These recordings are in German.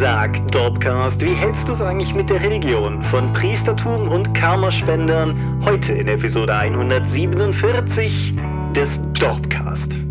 Sag, Dorpcast, wie hältst du es eigentlich mit der Religion? Von Priestertum und Karmaspendern, heute in Episode 147 des Dorpcast.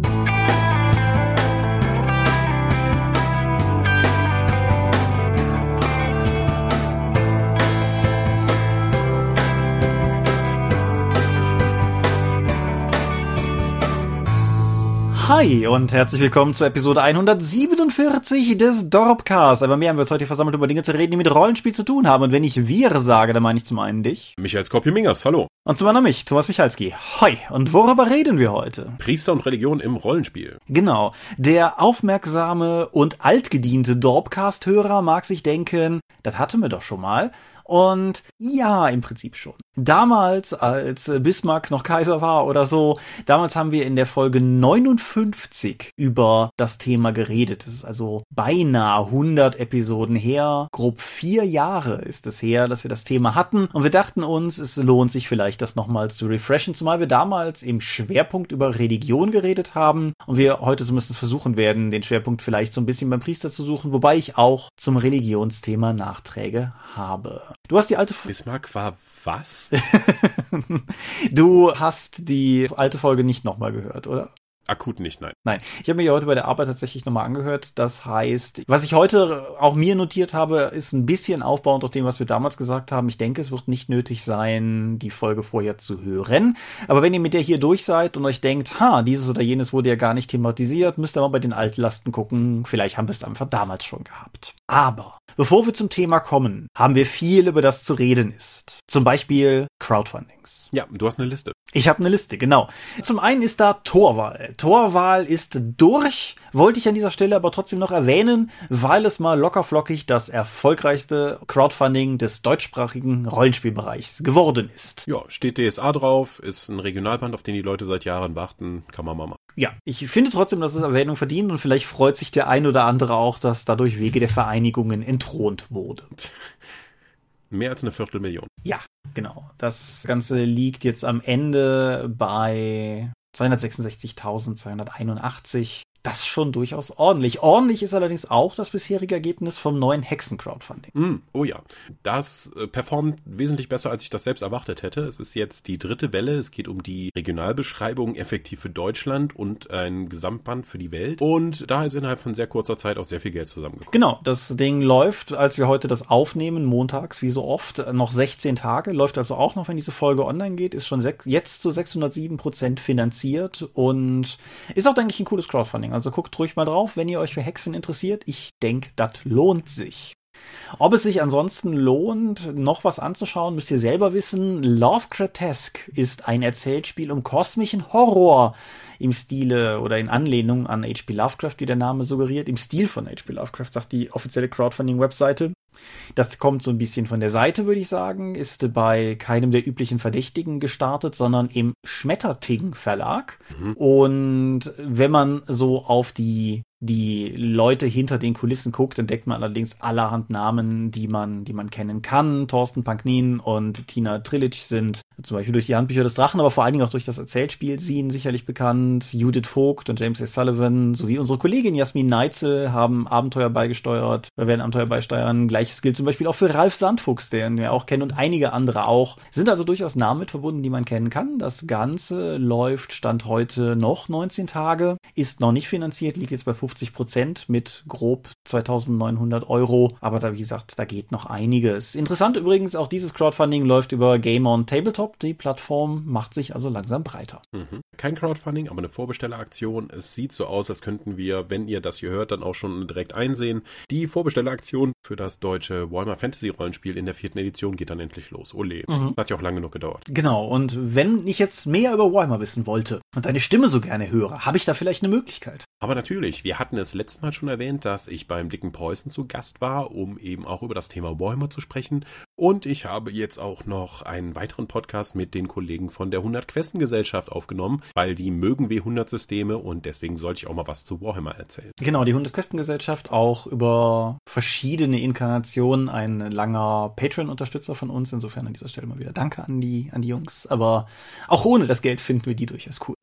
Hi und herzlich willkommen zur Episode 147 des Dorpcast. Aber mehr haben wir uns heute versammelt, über Dinge zu reden, die mit Rollenspiel zu tun haben. Und wenn ich wir sage, dann meine ich zum einen dich. Michael Skopje-Mingers, hallo. Und zum anderen mich, Thomas Michalski. Hoi. Und worüber reden wir heute? Priester und Religion im Rollenspiel. Genau. Der aufmerksame und altgediente Dorpcast-Hörer mag sich denken, das hatten wir doch schon mal. Und ja, im Prinzip schon. Damals, als Bismarck noch Kaiser war oder so, damals haben wir in der Folge 59 über das Thema geredet. Das ist also beinahe 100 Episoden her. Grob vier Jahre ist es her, dass wir das Thema hatten. Und wir dachten uns, es lohnt sich vielleicht, das nochmal zu refreshen, zumal wir damals im Schwerpunkt über Religion geredet haben und wir heute zumindest versuchen werden, den Schwerpunkt vielleicht so ein bisschen beim Priester zu suchen, wobei ich auch zum Religionsthema Nachträge habe. Du hast die alte Bismarck war was? du hast die alte Folge nicht nochmal gehört, oder? Akut nicht, nein. Nein. Ich habe mir ja heute bei der Arbeit tatsächlich nochmal angehört. Das heißt, was ich heute auch mir notiert habe, ist ein bisschen aufbauend auf dem, was wir damals gesagt haben. Ich denke, es wird nicht nötig sein, die Folge vorher zu hören. Aber wenn ihr mit der hier durch seid und euch denkt, ha, dieses oder jenes wurde ja gar nicht thematisiert, müsst ihr mal bei den Altlasten gucken. Vielleicht haben wir es einfach damals schon gehabt. Aber bevor wir zum Thema kommen, haben wir viel, über das zu reden ist. Zum Beispiel Crowdfundings. Ja, du hast eine Liste. Ich habe eine Liste, genau. Zum einen ist da Torwahl. Torwahl ist durch, wollte ich an dieser Stelle aber trotzdem noch erwähnen, weil es mal lockerflockig das erfolgreichste Crowdfunding des deutschsprachigen Rollenspielbereichs geworden ist. Ja, steht DSA drauf, ist ein Regionalband, auf den die Leute seit Jahren warten, kann man mal machen. Ja, ich finde trotzdem, dass es Erwähnung verdient und vielleicht freut sich der ein oder andere auch, dass dadurch Wege der Vereinigungen entthront wurde. Mehr als eine Viertelmillion. Ja, genau. Das Ganze liegt jetzt am Ende bei 266.281 das schon durchaus ordentlich. Ordentlich ist allerdings auch das bisherige Ergebnis vom neuen Hexen-Crowdfunding. Mm, oh ja, das äh, performt wesentlich besser, als ich das selbst erwartet hätte. Es ist jetzt die dritte Welle. Es geht um die Regionalbeschreibung effektiv für Deutschland und ein Gesamtband für die Welt. Und da ist innerhalb von sehr kurzer Zeit auch sehr viel Geld zusammengekommen. Genau, das Ding läuft, als wir heute das aufnehmen, montags, wie so oft, noch 16 Tage. Läuft also auch noch, wenn diese Folge online geht. Ist schon jetzt zu 607 Prozent finanziert und ist auch, denke ich, ein cooles Crowdfunding. Also guckt ruhig mal drauf, wenn ihr euch für Hexen interessiert. Ich denke, das lohnt sich. Ob es sich ansonsten lohnt, noch was anzuschauen, müsst ihr selber wissen. Lovecraftesque ist ein Erzählspiel um kosmischen Horror im Stile oder in Anlehnung an H.P. Lovecraft, wie der Name suggeriert, im Stil von H.P. Lovecraft, sagt die offizielle Crowdfunding-Webseite. Das kommt so ein bisschen von der Seite, würde ich sagen, ist bei keinem der üblichen Verdächtigen gestartet, sondern im Schmetterting Verlag. Mhm. Und wenn man so auf die die Leute hinter den Kulissen guckt, entdeckt man allerdings allerhand Namen, die man, die man kennen kann. Thorsten Panknin und Tina Trillich sind zum Beispiel durch die Handbücher des Drachen, aber vor allen Dingen auch durch das Erzählspiel sie sicherlich bekannt. Judith Vogt und James A. Sullivan sowie unsere Kollegin Jasmin Neitzel haben Abenteuer beigesteuert, werden Abenteuer beisteuern. Gleiches gilt zum Beispiel auch für Ralf Sandfuchs, den wir auch kennen und einige andere auch. Sind also durchaus Namen mit verbunden, die man kennen kann. Das Ganze läuft Stand heute noch 19 Tage, ist noch nicht finanziert, liegt jetzt bei 50 50 Prozent mit grob 2900 Euro. Aber da, wie gesagt, da geht noch einiges. Interessant übrigens, auch dieses Crowdfunding läuft über Game on Tabletop. Die Plattform macht sich also langsam breiter. Mhm. Kein Crowdfunding, aber eine Vorbestelleraktion. Es sieht so aus, als könnten wir, wenn ihr das hier hört, dann auch schon direkt einsehen. Die Vorbestelleraktion für das deutsche Warhammer Fantasy Rollenspiel in der vierten Edition geht dann endlich los. Ole. Mhm. Hat ja auch lange genug gedauert. Genau. Und wenn ich jetzt mehr über Warhammer wissen wollte und deine Stimme so gerne höre, habe ich da vielleicht eine Möglichkeit? Aber natürlich, wir hatten es letztes Mal schon erwähnt, dass ich beim Dicken Preußen zu Gast war, um eben auch über das Thema Warhammer zu sprechen. Und ich habe jetzt auch noch einen weiteren Podcast mit den Kollegen von der 100 Questen Gesellschaft aufgenommen, weil die mögen W100 Systeme und deswegen sollte ich auch mal was zu Warhammer erzählen. Genau, die 100 Questen Gesellschaft auch über verschiedene Inkarnationen ein langer Patreon-Unterstützer von uns. Insofern an dieser Stelle mal wieder Danke an die, an die Jungs. Aber auch ohne das Geld finden wir die durchaus cool.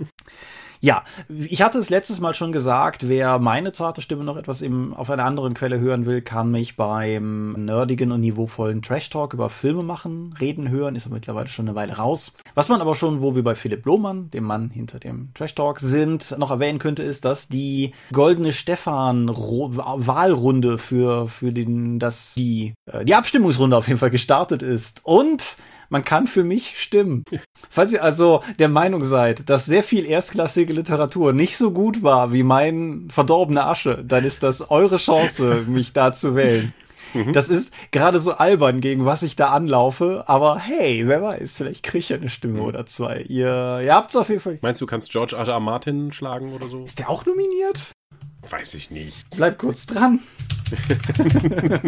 Ja, ich hatte es letztes Mal schon gesagt, wer meine zarte Stimme noch etwas im, auf einer anderen Quelle hören will, kann mich beim nerdigen und niveauvollen Trash Talk über Filme machen, reden hören, ist aber mittlerweile schon eine Weile raus. Was man aber schon, wo wir bei Philipp Lohmann, dem Mann hinter dem Trash Talk sind, noch erwähnen könnte, ist, dass die goldene Stefan Wahlrunde für, für den, dass die, äh, die Abstimmungsrunde auf jeden Fall gestartet ist und man kann für mich stimmen. Falls ihr also der Meinung seid, dass sehr viel erstklassige Literatur nicht so gut war wie mein verdorbene Asche, dann ist das eure Chance, mich da zu wählen. Mhm. Das ist gerade so albern, gegen was ich da anlaufe, aber hey, wer weiß, vielleicht kriege ich ja eine Stimme mhm. oder zwei. Ihr, ihr habt's auf jeden Fall. Meinst du, du kannst George R. R. Martin schlagen oder so? Ist der auch nominiert? Weiß ich nicht. Bleib kurz dran.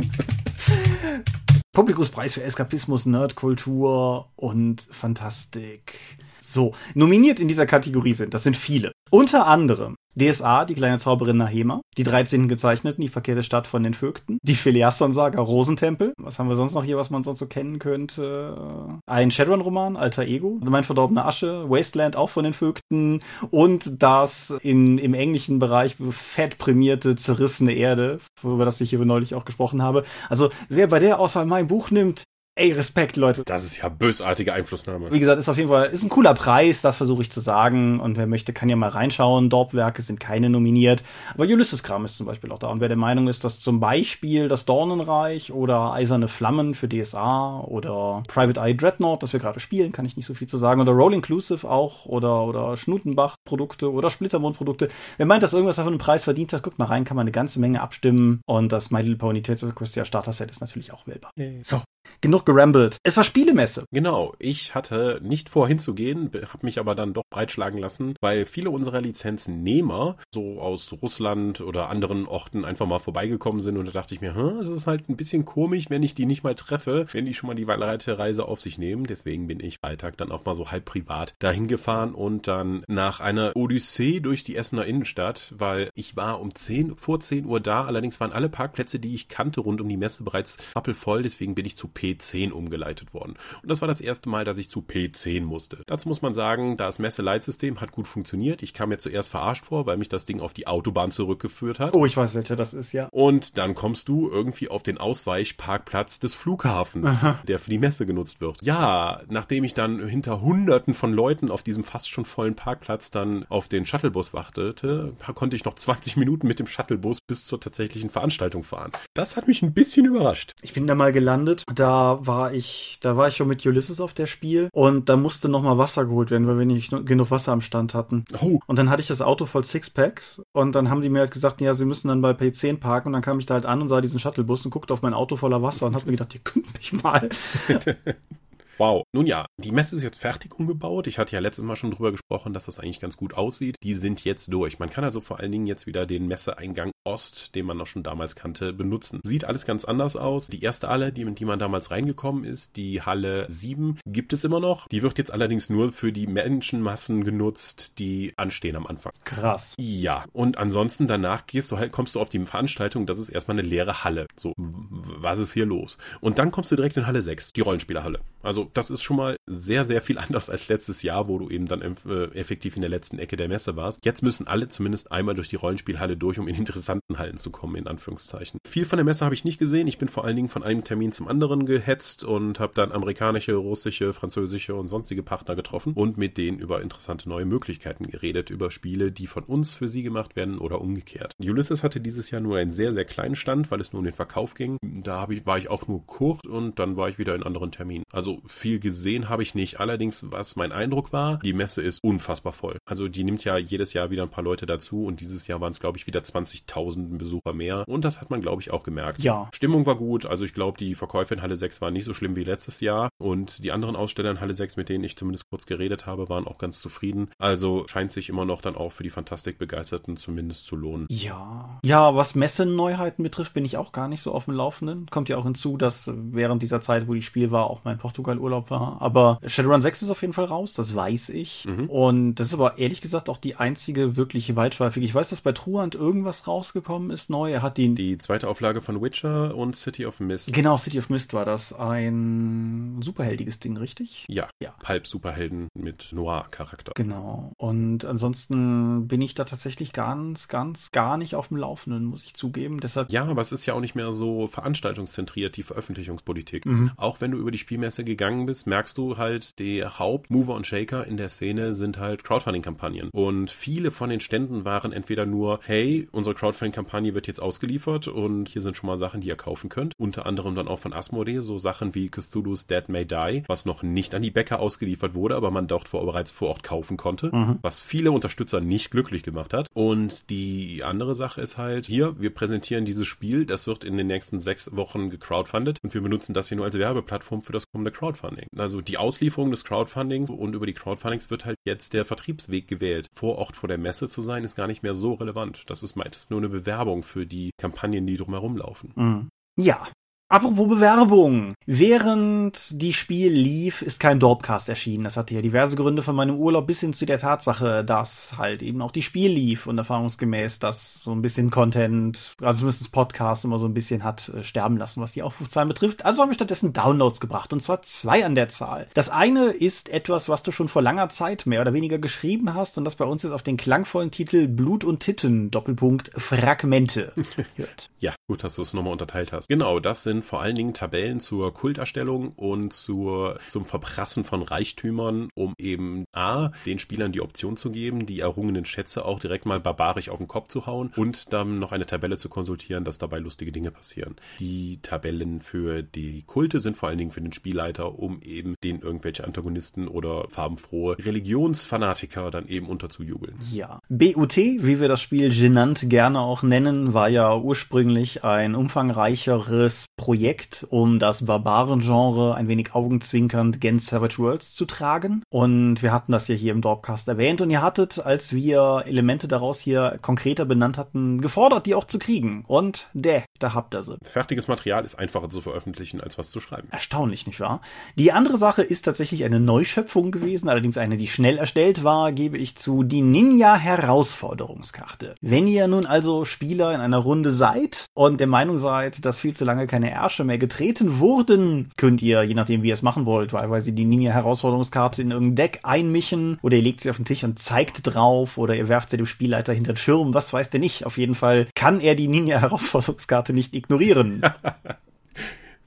Publikumspreis für Eskapismus, Nerdkultur und Fantastik. So, nominiert in dieser Kategorie sind, das sind viele. Unter anderem DSA, die kleine Zauberin Nahema, die 13 Gezeichneten, die verkehrte Stadt von den Vögten, die Philiasson-Saga Rosentempel, was haben wir sonst noch hier, was man sonst so kennen könnte? Ein Shadowrun-Roman, Alter Ego, Mein verdorbener Asche, Wasteland auch von den Vögten und das in, im englischen Bereich fett prämierte Zerrissene Erde, über das ich hier neulich auch gesprochen habe. Also, wer bei der Auswahl mein Buch nimmt, Ey, Respekt, Leute. Das ist ja bösartige Einflussnahme. Wie gesagt, ist auf jeden Fall, ist ein cooler Preis, das versuche ich zu sagen. Und wer möchte, kann ja mal reinschauen. Dorpwerke sind keine nominiert. Aber Ulysses Kram ist zum Beispiel auch da. Und wer der Meinung ist, dass zum Beispiel das Dornenreich oder Eiserne Flammen für DSA oder Private Eye Dreadnought, das wir gerade spielen, kann ich nicht so viel zu sagen. Oder Roll Inclusive auch oder, oder Schnutenbach Produkte oder Splittermond Produkte. Wer meint, dass irgendwas davon einen Preis verdient hat, guckt mal rein, kann man eine ganze Menge abstimmen. Und das My Little Pony Tales of Christia Starter Set ist natürlich auch wählbar. So, genug gerambelt. Es war Spielemesse. Genau, ich hatte nicht vor hinzugehen, habe mich aber dann doch breitschlagen lassen, weil viele unserer Lizenznehmer so aus Russland oder anderen Orten einfach mal vorbeigekommen sind und da dachte ich mir, es ist halt ein bisschen komisch, wenn ich die nicht mal treffe, wenn die schon mal die weite Reise auf sich nehmen. Deswegen bin ich Freitag dann auch mal so halb privat dahin gefahren und dann nach einer Odyssee durch die Essener Innenstadt, weil ich war um 10, vor 10 Uhr da, allerdings waren alle Parkplätze, die ich kannte rund um die Messe bereits rappelvoll, deswegen bin ich zu P10 umgeleitet worden. Und das war das erste Mal, dass ich zu P10 musste. Dazu muss man sagen, das Messe-Leitsystem hat gut funktioniert. Ich kam mir zuerst verarscht vor, weil mich das Ding auf die Autobahn zurückgeführt hat. Oh, ich weiß, welcher das ist, ja. Und dann kommst du irgendwie auf den Ausweichparkplatz des Flughafens, Aha. der für die Messe genutzt wird. Ja, nachdem ich dann hinter hunderten von Leuten auf diesem fast schon vollen Parkplatz dann auf den Shuttlebus wartete, konnte ich noch 20 Minuten mit dem Shuttlebus bis zur tatsächlichen Veranstaltung fahren. Das hat mich ein bisschen überrascht. Ich bin da mal gelandet da war ich, da war ich schon mit Ulysses auf der Spiel und da musste noch mal Wasser geholt werden, weil wir nicht genug Wasser am Stand hatten. Oh. Und dann hatte ich das Auto voll Sixpacks und dann haben die mir halt gesagt, ja, sie müssen dann bei P10 parken und dann kam ich da halt an und sah diesen Shuttlebus und guckte auf mein Auto voller Wasser und hab mir gedacht, ihr könnt mich mal. Wow. Nun ja, die Messe ist jetzt fertig umgebaut. Ich hatte ja letztes Mal schon drüber gesprochen, dass das eigentlich ganz gut aussieht. Die sind jetzt durch. Man kann also vor allen Dingen jetzt wieder den Messeeingang Ost, den man noch schon damals kannte, benutzen. Sieht alles ganz anders aus. Die erste Halle, die, in die man damals reingekommen ist, die Halle 7, gibt es immer noch. Die wird jetzt allerdings nur für die Menschenmassen genutzt, die anstehen am Anfang. Krass. Ja. Und ansonsten danach gehst du halt, kommst du auf die Veranstaltung, das ist erstmal eine leere Halle. So, was ist hier los? Und dann kommst du direkt in Halle 6, die Rollenspielerhalle. Also also das ist schon mal sehr, sehr viel anders als letztes Jahr, wo du eben dann äh, effektiv in der letzten Ecke der Messe warst. Jetzt müssen alle zumindest einmal durch die Rollenspielhalle durch, um in interessanten Hallen zu kommen, in Anführungszeichen. Viel von der Messe habe ich nicht gesehen. Ich bin vor allen Dingen von einem Termin zum anderen gehetzt und habe dann amerikanische, russische, französische und sonstige Partner getroffen und mit denen über interessante neue Möglichkeiten geredet, über Spiele, die von uns für sie gemacht werden oder umgekehrt. Ulysses hatte dieses Jahr nur einen sehr, sehr kleinen Stand, weil es nur um den Verkauf ging. Da ich, war ich auch nur kurz und dann war ich wieder in anderen Terminen. Also viel gesehen habe ich nicht. Allerdings, was mein Eindruck war, die Messe ist unfassbar voll. Also die nimmt ja jedes Jahr wieder ein paar Leute dazu und dieses Jahr waren es, glaube ich, wieder 20.000 Besucher mehr. Und das hat man, glaube ich, auch gemerkt. Ja. Stimmung war gut. Also ich glaube, die Verkäufe in Halle 6 waren nicht so schlimm wie letztes Jahr. Und die anderen Aussteller in Halle 6, mit denen ich zumindest kurz geredet habe, waren auch ganz zufrieden. Also scheint sich immer noch dann auch für die Fantastik-Begeisterten zumindest zu lohnen. Ja. Ja, was Messenneuheiten betrifft, bin ich auch gar nicht so auf dem Laufenden. Kommt ja auch hinzu, dass während dieser Zeit, wo die Spiel war, auch mein Portugal-Urlaub war. Aber Shadowrun 6 ist auf jeden Fall raus, das weiß ich. Mhm. Und das ist aber ehrlich gesagt auch die einzige wirkliche weitschweifige. Ich weiß, dass bei Truant irgendwas rausgekommen ist neu. Er hat die. Die zweite Auflage von Witcher und City of Mist. Genau, City of Mist war das. Ein superheldiges Ding, richtig? Ja. ja. Halb Superhelden mit Noir-Charakter. Genau. Und ansonsten bin ich da tatsächlich ganz, ganz, gar nicht auf dem Laufenden, muss ich zugeben. Deshalb. Ja, aber es ist ja auch nicht mehr so veranstaltungszentriert, die Veröffentlichungspolitik. Mhm. Auch wenn du über die Spielmesse gegangen bist, merkst du halt, die Hauptmover und Shaker in der Szene sind halt Crowdfunding-Kampagnen. Und viele von den Ständen waren entweder nur, hey, unsere Crowdfunding-Kampagne wird jetzt ausgeliefert und hier sind schon mal Sachen, die ihr kaufen könnt. Unter anderem dann auch von Asmodee, so Sachen wie Cthulhu's Dead May Die, was noch nicht an die Bäcker ausgeliefert wurde, aber man dort vor, bereits vor Ort kaufen konnte, mhm. was viele Unterstützer nicht glücklich gemacht hat. Und die andere Sache ist halt, hier, wir präsentieren dieses Spiel, das wird in den nächsten sechs Wochen gecrowdfundet und wir benutzen das hier nur als Werbeplattform für das kommende Crowdfunding. Also die Auslieferung des Crowdfundings und über die Crowdfundings wird halt jetzt der Vertriebsweg gewählt. Vor Ort vor der Messe zu sein, ist gar nicht mehr so relevant. Das ist meistens nur eine Bewerbung für die Kampagnen, die drumherum laufen. Mhm. Ja, Apropos Bewerbung. Während die Spiel lief, ist kein Dorpcast erschienen. Das hatte ja diverse Gründe von meinem Urlaub bis hin zu der Tatsache, dass halt eben auch die Spiel lief und erfahrungsgemäß das so ein bisschen Content, also zumindest Podcast immer so ein bisschen hat äh, sterben lassen, was die Aufrufzahlen betrifft. Also haben wir stattdessen Downloads gebracht und zwar zwei an der Zahl. Das eine ist etwas, was du schon vor langer Zeit mehr oder weniger geschrieben hast und das bei uns jetzt auf den klangvollen Titel Blut und Titten Doppelpunkt Fragmente hört. ja, gut, dass du es nochmal unterteilt hast. Genau, das sind vor allen Dingen Tabellen zur Kulterstellung und zur, zum Verprassen von Reichtümern, um eben A, den Spielern die Option zu geben, die errungenen Schätze auch direkt mal barbarisch auf den Kopf zu hauen und dann noch eine Tabelle zu konsultieren, dass dabei lustige Dinge passieren. Die Tabellen für die Kulte sind vor allen Dingen für den Spielleiter, um eben den irgendwelche Antagonisten oder farbenfrohe Religionsfanatiker dann eben unterzujubeln. Ja. BUT, wie wir das Spiel genannt gerne auch nennen, war ja ursprünglich ein umfangreicheres Projekt Projekt, um das Barbaren-Genre ein wenig augenzwinkernd gen Savage Worlds zu tragen. Und wir hatten das ja hier im Dorpcast erwähnt. Und ihr hattet, als wir Elemente daraus hier konkreter benannt hatten, gefordert, die auch zu kriegen. Und der, da habt ihr sie. Fertiges Material ist einfacher zu veröffentlichen, als was zu schreiben. Erstaunlich, nicht wahr? Die andere Sache ist tatsächlich eine Neuschöpfung gewesen, allerdings eine, die schnell erstellt war, gebe ich zu, die Ninja-Herausforderungskarte. Wenn ihr nun also Spieler in einer Runde seid und der Meinung seid, dass viel zu lange keine Ärsche mehr getreten wurden, könnt ihr, je nachdem wie ihr es machen wollt, wahlweise die Ninja-Herausforderungskarte in irgendein Deck einmischen oder ihr legt sie auf den Tisch und zeigt drauf oder ihr werft sie dem Spielleiter hinter den Schirm, was weiß der nicht. Auf jeden Fall kann er die Ninja-Herausforderungskarte nicht ignorieren.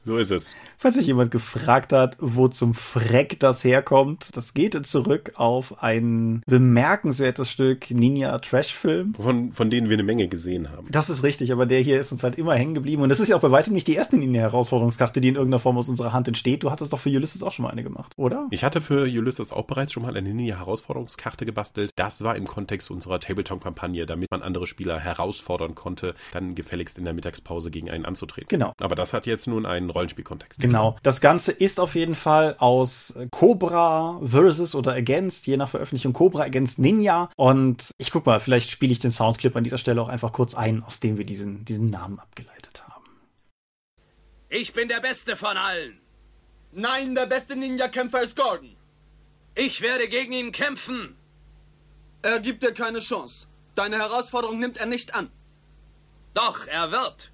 So ist es. Falls sich jemand gefragt hat, wo zum Freck das herkommt, das geht zurück auf ein bemerkenswertes Stück Ninja-Trash-Film. Von, von denen wir eine Menge gesehen haben. Das ist richtig, aber der hier ist uns halt immer hängen geblieben. Und das ist ja auch bei weitem nicht die erste Ninja-Herausforderungskarte, die in irgendeiner Form aus unserer Hand entsteht. Du hattest doch für Ulysses auch schon mal eine gemacht, oder? Ich hatte für Ulysses auch bereits schon mal eine Ninja-Herausforderungskarte gebastelt. Das war im Kontext unserer Tabletop-Kampagne, damit man andere Spieler herausfordern konnte, dann gefälligst in der Mittagspause gegen einen anzutreten. Genau. Aber das hat jetzt nun einen Rollenspielkontext. Genau. Das Ganze ist auf jeden Fall aus Cobra versus oder Against, je nach Veröffentlichung Cobra Against Ninja. Und ich guck mal, vielleicht spiele ich den Soundclip an dieser Stelle auch einfach kurz ein, aus dem wir diesen, diesen Namen abgeleitet haben. Ich bin der Beste von allen. Nein, der beste Ninja-Kämpfer ist Gordon. Ich werde gegen ihn kämpfen. Er gibt dir keine Chance. Deine Herausforderung nimmt er nicht an. Doch, er wird.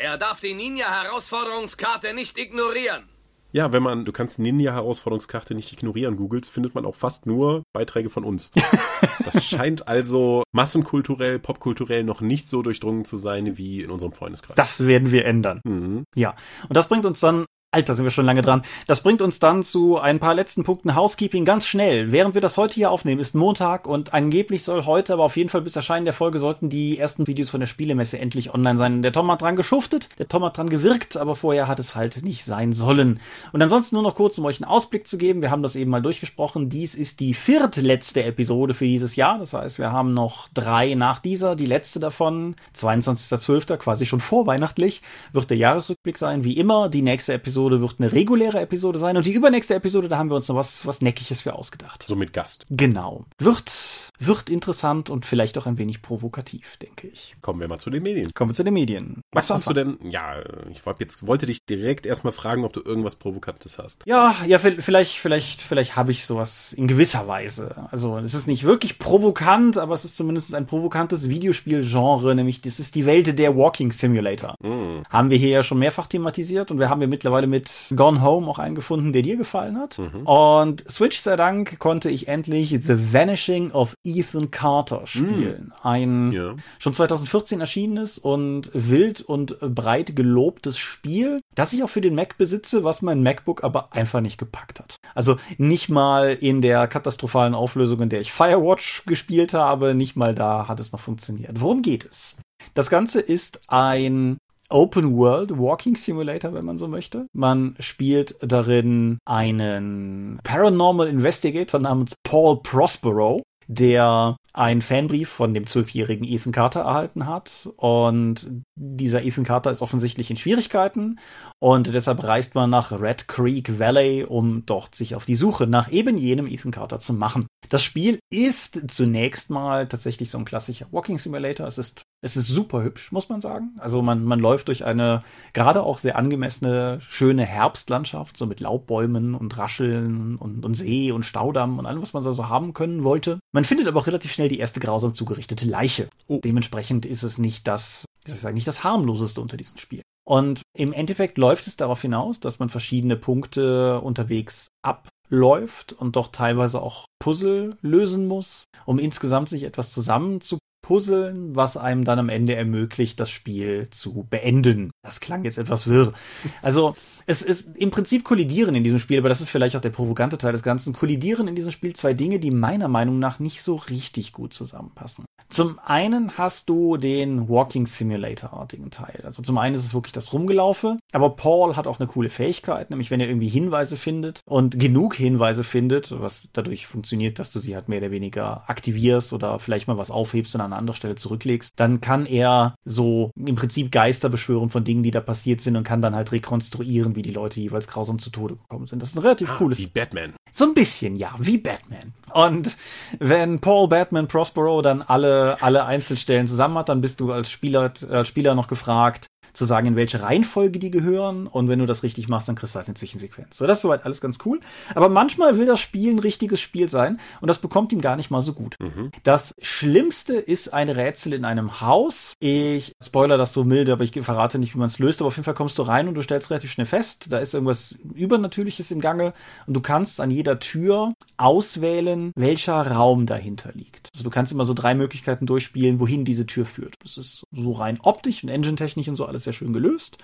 Er darf die Ninja-Herausforderungskarte nicht ignorieren. Ja, wenn man, du kannst Ninja-Herausforderungskarte nicht ignorieren, googles, findet man auch fast nur Beiträge von uns. das scheint also massenkulturell, popkulturell noch nicht so durchdrungen zu sein wie in unserem Freundeskreis. Das werden wir ändern. Mhm. Ja. Und das bringt uns dann Alter, sind wir schon lange dran. Das bringt uns dann zu ein paar letzten Punkten Housekeeping ganz schnell. Während wir das heute hier aufnehmen, ist Montag und angeblich soll heute, aber auf jeden Fall bis Erscheinen der Folge sollten die ersten Videos von der Spielemesse endlich online sein. Der Tom hat dran geschuftet, der Tom hat dran gewirkt, aber vorher hat es halt nicht sein sollen. Und ansonsten nur noch kurz, um euch einen Ausblick zu geben. Wir haben das eben mal durchgesprochen. Dies ist die viertletzte Episode für dieses Jahr. Das heißt, wir haben noch drei nach dieser. Die letzte davon, 22.12., quasi schon vorweihnachtlich, wird der Jahresrückblick sein. Wie immer, die nächste Episode Episode wird eine reguläre Episode sein und die übernächste Episode, da haben wir uns noch was, was Neckiges für ausgedacht. So mit Gast. Genau. Wird, wird interessant und vielleicht auch ein wenig provokativ, denke ich. Kommen wir mal zu den Medien. Kommen wir zu den Medien. Was hast du denn? Ja, ich wollte jetzt wollte dich direkt erstmal fragen, ob du irgendwas Provokantes hast. Ja, ja, vielleicht, vielleicht, vielleicht habe ich sowas in gewisser Weise. Also es ist nicht wirklich provokant, aber es ist zumindest ein provokantes Videospielgenre, nämlich das ist die Welt der Walking Simulator. Mm. Haben wir hier ja schon mehrfach thematisiert und wir haben ja mittlerweile mit Gone Home auch einen gefunden, der dir gefallen hat. Und Switch sei Dank konnte ich endlich The Vanishing of Ethan Carter spielen. Ein Ja. schon 2014 erschienenes und wild und breit gelobtes Spiel, das ich auch für den Mac besitze, was mein MacBook aber einfach nicht gepackt hat. Also nicht mal in der katastrophalen Auflösung, in der ich Firewatch gespielt habe, nicht mal da hat es noch funktioniert. Worum geht es? Das Ganze ist ein Open World Walking Simulator, wenn man so möchte. Man spielt darin einen Paranormal Investigator namens Paul Prospero, der einen Fanbrief von dem zwölfjährigen Ethan Carter erhalten hat. Und dieser Ethan Carter ist offensichtlich in Schwierigkeiten. Und deshalb reist man nach Red Creek Valley, um dort sich auf die Suche nach eben jenem Ethan Carter zu machen. Das Spiel ist zunächst mal tatsächlich so ein klassischer Walking Simulator. Es ist, es ist super hübsch, muss man sagen. Also man, man läuft durch eine gerade auch sehr angemessene, schöne Herbstlandschaft, so mit Laubbäumen und Rascheln und, und See und Staudamm und allem, was man da so haben können wollte. Man findet aber auch relativ schnell die erste grausam zugerichtete Leiche. Oh. Dementsprechend ist es nicht das, wie soll ich sagen, nicht das harmloseste unter diesem Spiel. Und im Endeffekt läuft es darauf hinaus, dass man verschiedene Punkte unterwegs abläuft und doch teilweise auch Puzzle lösen muss, um insgesamt sich etwas zusammen zu puzzeln, was einem dann am Ende ermöglicht, das Spiel zu beenden. Das klang jetzt etwas wirr. Also es ist im Prinzip kollidieren in diesem Spiel, aber das ist vielleicht auch der provokante Teil des Ganzen, kollidieren in diesem Spiel zwei Dinge, die meiner Meinung nach nicht so richtig gut zusammenpassen. Zum einen hast du den Walking Simulator-artigen Teil. Also zum einen ist es wirklich das Rumgelaufe, aber Paul hat auch eine coole Fähigkeit, nämlich wenn er irgendwie Hinweise findet und genug Hinweise findet, was dadurch funktioniert, dass du sie halt mehr oder weniger aktivierst oder vielleicht mal was aufhebst und an eine andere Stelle zurücklegst, dann kann er so im Prinzip Geister beschwören von Dingen, die da passiert sind und kann dann halt rekonstruieren, wie die Leute jeweils grausam zu Tode gekommen sind. Das ist ein relativ Ah, cooles wie Batman. so ein bisschen, ja, wie Batman. Und wenn Paul Batman Prospero dann alle, alle Einzelstellen zusammen hat, dann bist du als Spieler, als Spieler noch gefragt, zu sagen, in welche Reihenfolge die gehören. Und wenn du das richtig machst, dann kriegst du halt eine Zwischensequenz. So, das ist soweit alles ganz cool. Aber manchmal will das Spiel ein richtiges Spiel sein und das bekommt ihm gar nicht mal so gut. Das Schlimmste ist ein Rätsel in einem Haus. Ich spoiler das so milde, aber ich verrate nicht, wie man es löst. Aber auf jeden Fall kommst du rein und du stellst relativ schnell fest, da ist irgendwas Übernatürliches im Gange und du kannst an jeder Tür auswählen, welcher Raum dahinter liegt. Also du kannst immer so drei Möglichkeiten durchspielen, wohin diese Tür führt. Das ist so rein optisch und engine-technisch und so alles sehr schön gelöst.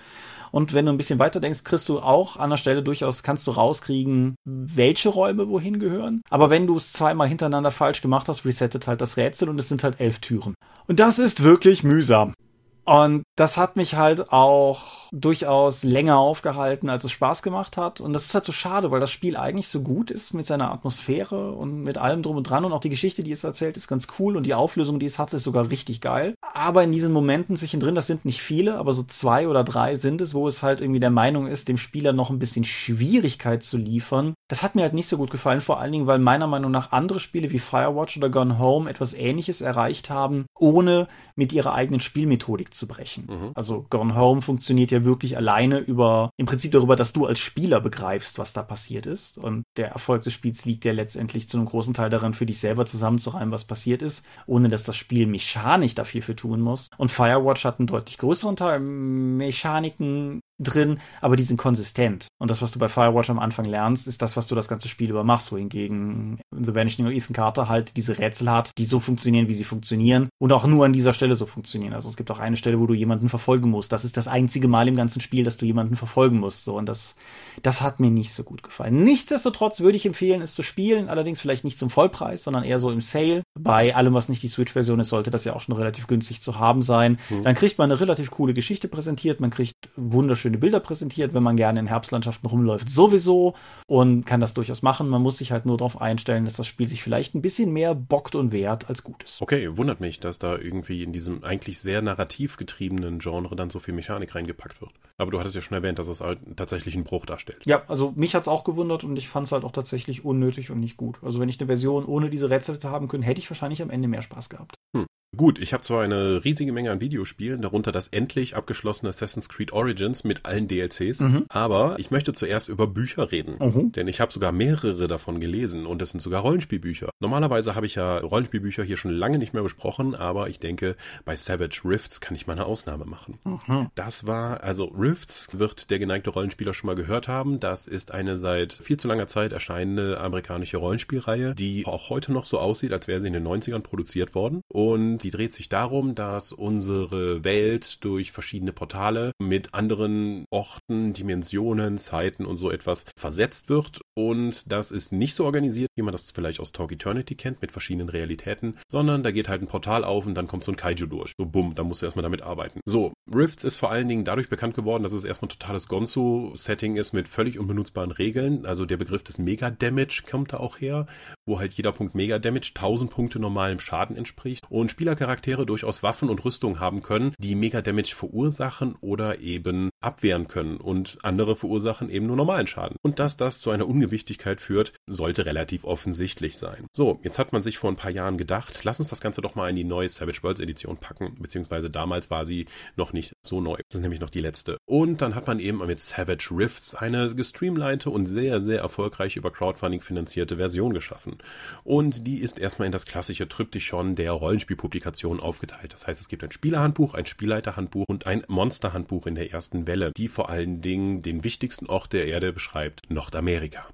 Und wenn du ein bisschen weiter denkst, kriegst du auch an der Stelle durchaus, kannst du rauskriegen, welche Räume wohin gehören. Aber wenn du es zweimal hintereinander falsch gemacht hast, resettet halt das Rätsel und es sind halt elf Türen. Und das ist wirklich mühsam. Und das hat mich halt auch durchaus länger aufgehalten, als es Spaß gemacht hat. Und das ist halt so schade, weil das Spiel eigentlich so gut ist mit seiner Atmosphäre und mit allem drum und dran. Und auch die Geschichte, die es erzählt, ist ganz cool. Und die Auflösung, die es hat, ist sogar richtig geil. Aber in diesen Momenten zwischendrin, das sind nicht viele, aber so zwei oder drei sind es, wo es halt irgendwie der Meinung ist, dem Spieler noch ein bisschen Schwierigkeit zu liefern. Das hat mir halt nicht so gut gefallen, vor allen Dingen, weil meiner Meinung nach andere Spiele wie Firewatch oder Gone Home etwas ähnliches erreicht haben, ohne mit ihrer eigenen Spielmethodik zu brechen. Also Gone Home funktioniert ja wirklich alleine über, im Prinzip darüber, dass du als Spieler begreifst, was da passiert ist. Und der Erfolg des Spiels liegt ja letztendlich zu einem großen Teil daran, für dich selber zusammenzureimen, was passiert ist, ohne dass das Spiel mechanisch dafür für tun muss. Und Firewatch hat einen deutlich größeren Teil Mechaniken drin, aber die sind konsistent. Und das, was du bei Firewatch am Anfang lernst, ist das, was du das ganze Spiel über machst, wohingegen The Vanishing of Ethan Carter halt diese Rätsel hat, die so funktionieren, wie sie funktionieren und auch nur an dieser Stelle so funktionieren. Also es gibt auch eine Stelle, wo du jemanden verfolgen musst. Das ist das einzige Mal im ganzen Spiel, dass du jemanden verfolgen musst. So, und das, das hat mir nicht so gut gefallen. Nichtsdestotrotz würde ich empfehlen, es zu spielen, allerdings vielleicht nicht zum Vollpreis, sondern eher so im Sale. Bei allem, was nicht die Switch-Version ist, sollte das ja auch schon relativ günstig zu haben sein. Dann kriegt man eine relativ coole Geschichte präsentiert, man kriegt wunderschöne schöne Bilder präsentiert, wenn man gerne in Herbstlandschaften rumläuft, sowieso und kann das durchaus machen. Man muss sich halt nur darauf einstellen, dass das Spiel sich vielleicht ein bisschen mehr bockt und wehrt als gut ist. Okay, wundert mich, dass da irgendwie in diesem eigentlich sehr narrativ getriebenen Genre dann so viel Mechanik reingepackt wird. Aber du hattest ja schon erwähnt, dass es halt tatsächlich einen Bruch darstellt. Ja, also mich hat's auch gewundert und ich fand es halt auch tatsächlich unnötig und nicht gut. Also wenn ich eine Version ohne diese Rätsel hätte haben können, hätte ich wahrscheinlich am Ende mehr Spaß gehabt. Hm. Gut, ich habe zwar eine riesige Menge an Videospielen, darunter das endlich abgeschlossene Assassin's Creed Origins mit allen DLCs, mhm. aber ich möchte zuerst über Bücher reden, mhm. denn ich habe sogar mehrere davon gelesen und es sind sogar Rollenspielbücher. Normalerweise habe ich ja Rollenspielbücher hier schon lange nicht mehr besprochen, aber ich denke, bei Savage Rifts kann ich mal eine Ausnahme machen. Mhm. Das war, also Rifts wird der geneigte Rollenspieler schon mal gehört haben. Das ist eine seit viel zu langer Zeit erscheinende amerikanische Rollenspielreihe, die auch heute noch so aussieht, als wäre sie in den 90ern produziert worden und die dreht sich darum, dass unsere Welt durch verschiedene Portale mit anderen Orten, Dimensionen, Zeiten und so etwas versetzt wird. Und das ist nicht so organisiert, wie man das vielleicht aus Talk Eternity kennt, mit verschiedenen Realitäten, sondern da geht halt ein Portal auf und dann kommt so ein Kaiju durch. So bumm, da musst du erstmal damit arbeiten. So, Rifts ist vor allen Dingen dadurch bekannt geworden, dass es erstmal ein totales Gonzo-Setting ist mit völlig unbenutzbaren Regeln. Also der Begriff des Mega-Damage kommt da auch her, wo halt jeder Punkt Mega-Damage 1000 Punkte normalem Schaden entspricht. Und Spieler Charaktere durchaus Waffen und Rüstung haben können, die Mega Damage verursachen oder eben abwehren können und andere verursachen eben nur normalen Schaden. Und dass das zu einer Ungewichtigkeit führt, sollte relativ offensichtlich sein. So, jetzt hat man sich vor ein paar Jahren gedacht, lass uns das Ganze doch mal in die neue Savage Worlds Edition packen, beziehungsweise damals war sie noch nicht so neu. Das ist nämlich noch die letzte. Und dann hat man eben mit Savage Rifts eine gestreamlinete und sehr, sehr erfolgreich über Crowdfunding finanzierte Version geschaffen. Und die ist erstmal in das klassische Triptychon der Rollenspielpublikation aufgeteilt. Das heißt, es gibt ein Spielerhandbuch, ein Spielleiterhandbuch und ein Monsterhandbuch in der ersten Welle, die vor allen Dingen den wichtigsten Ort der Erde beschreibt, Nordamerika.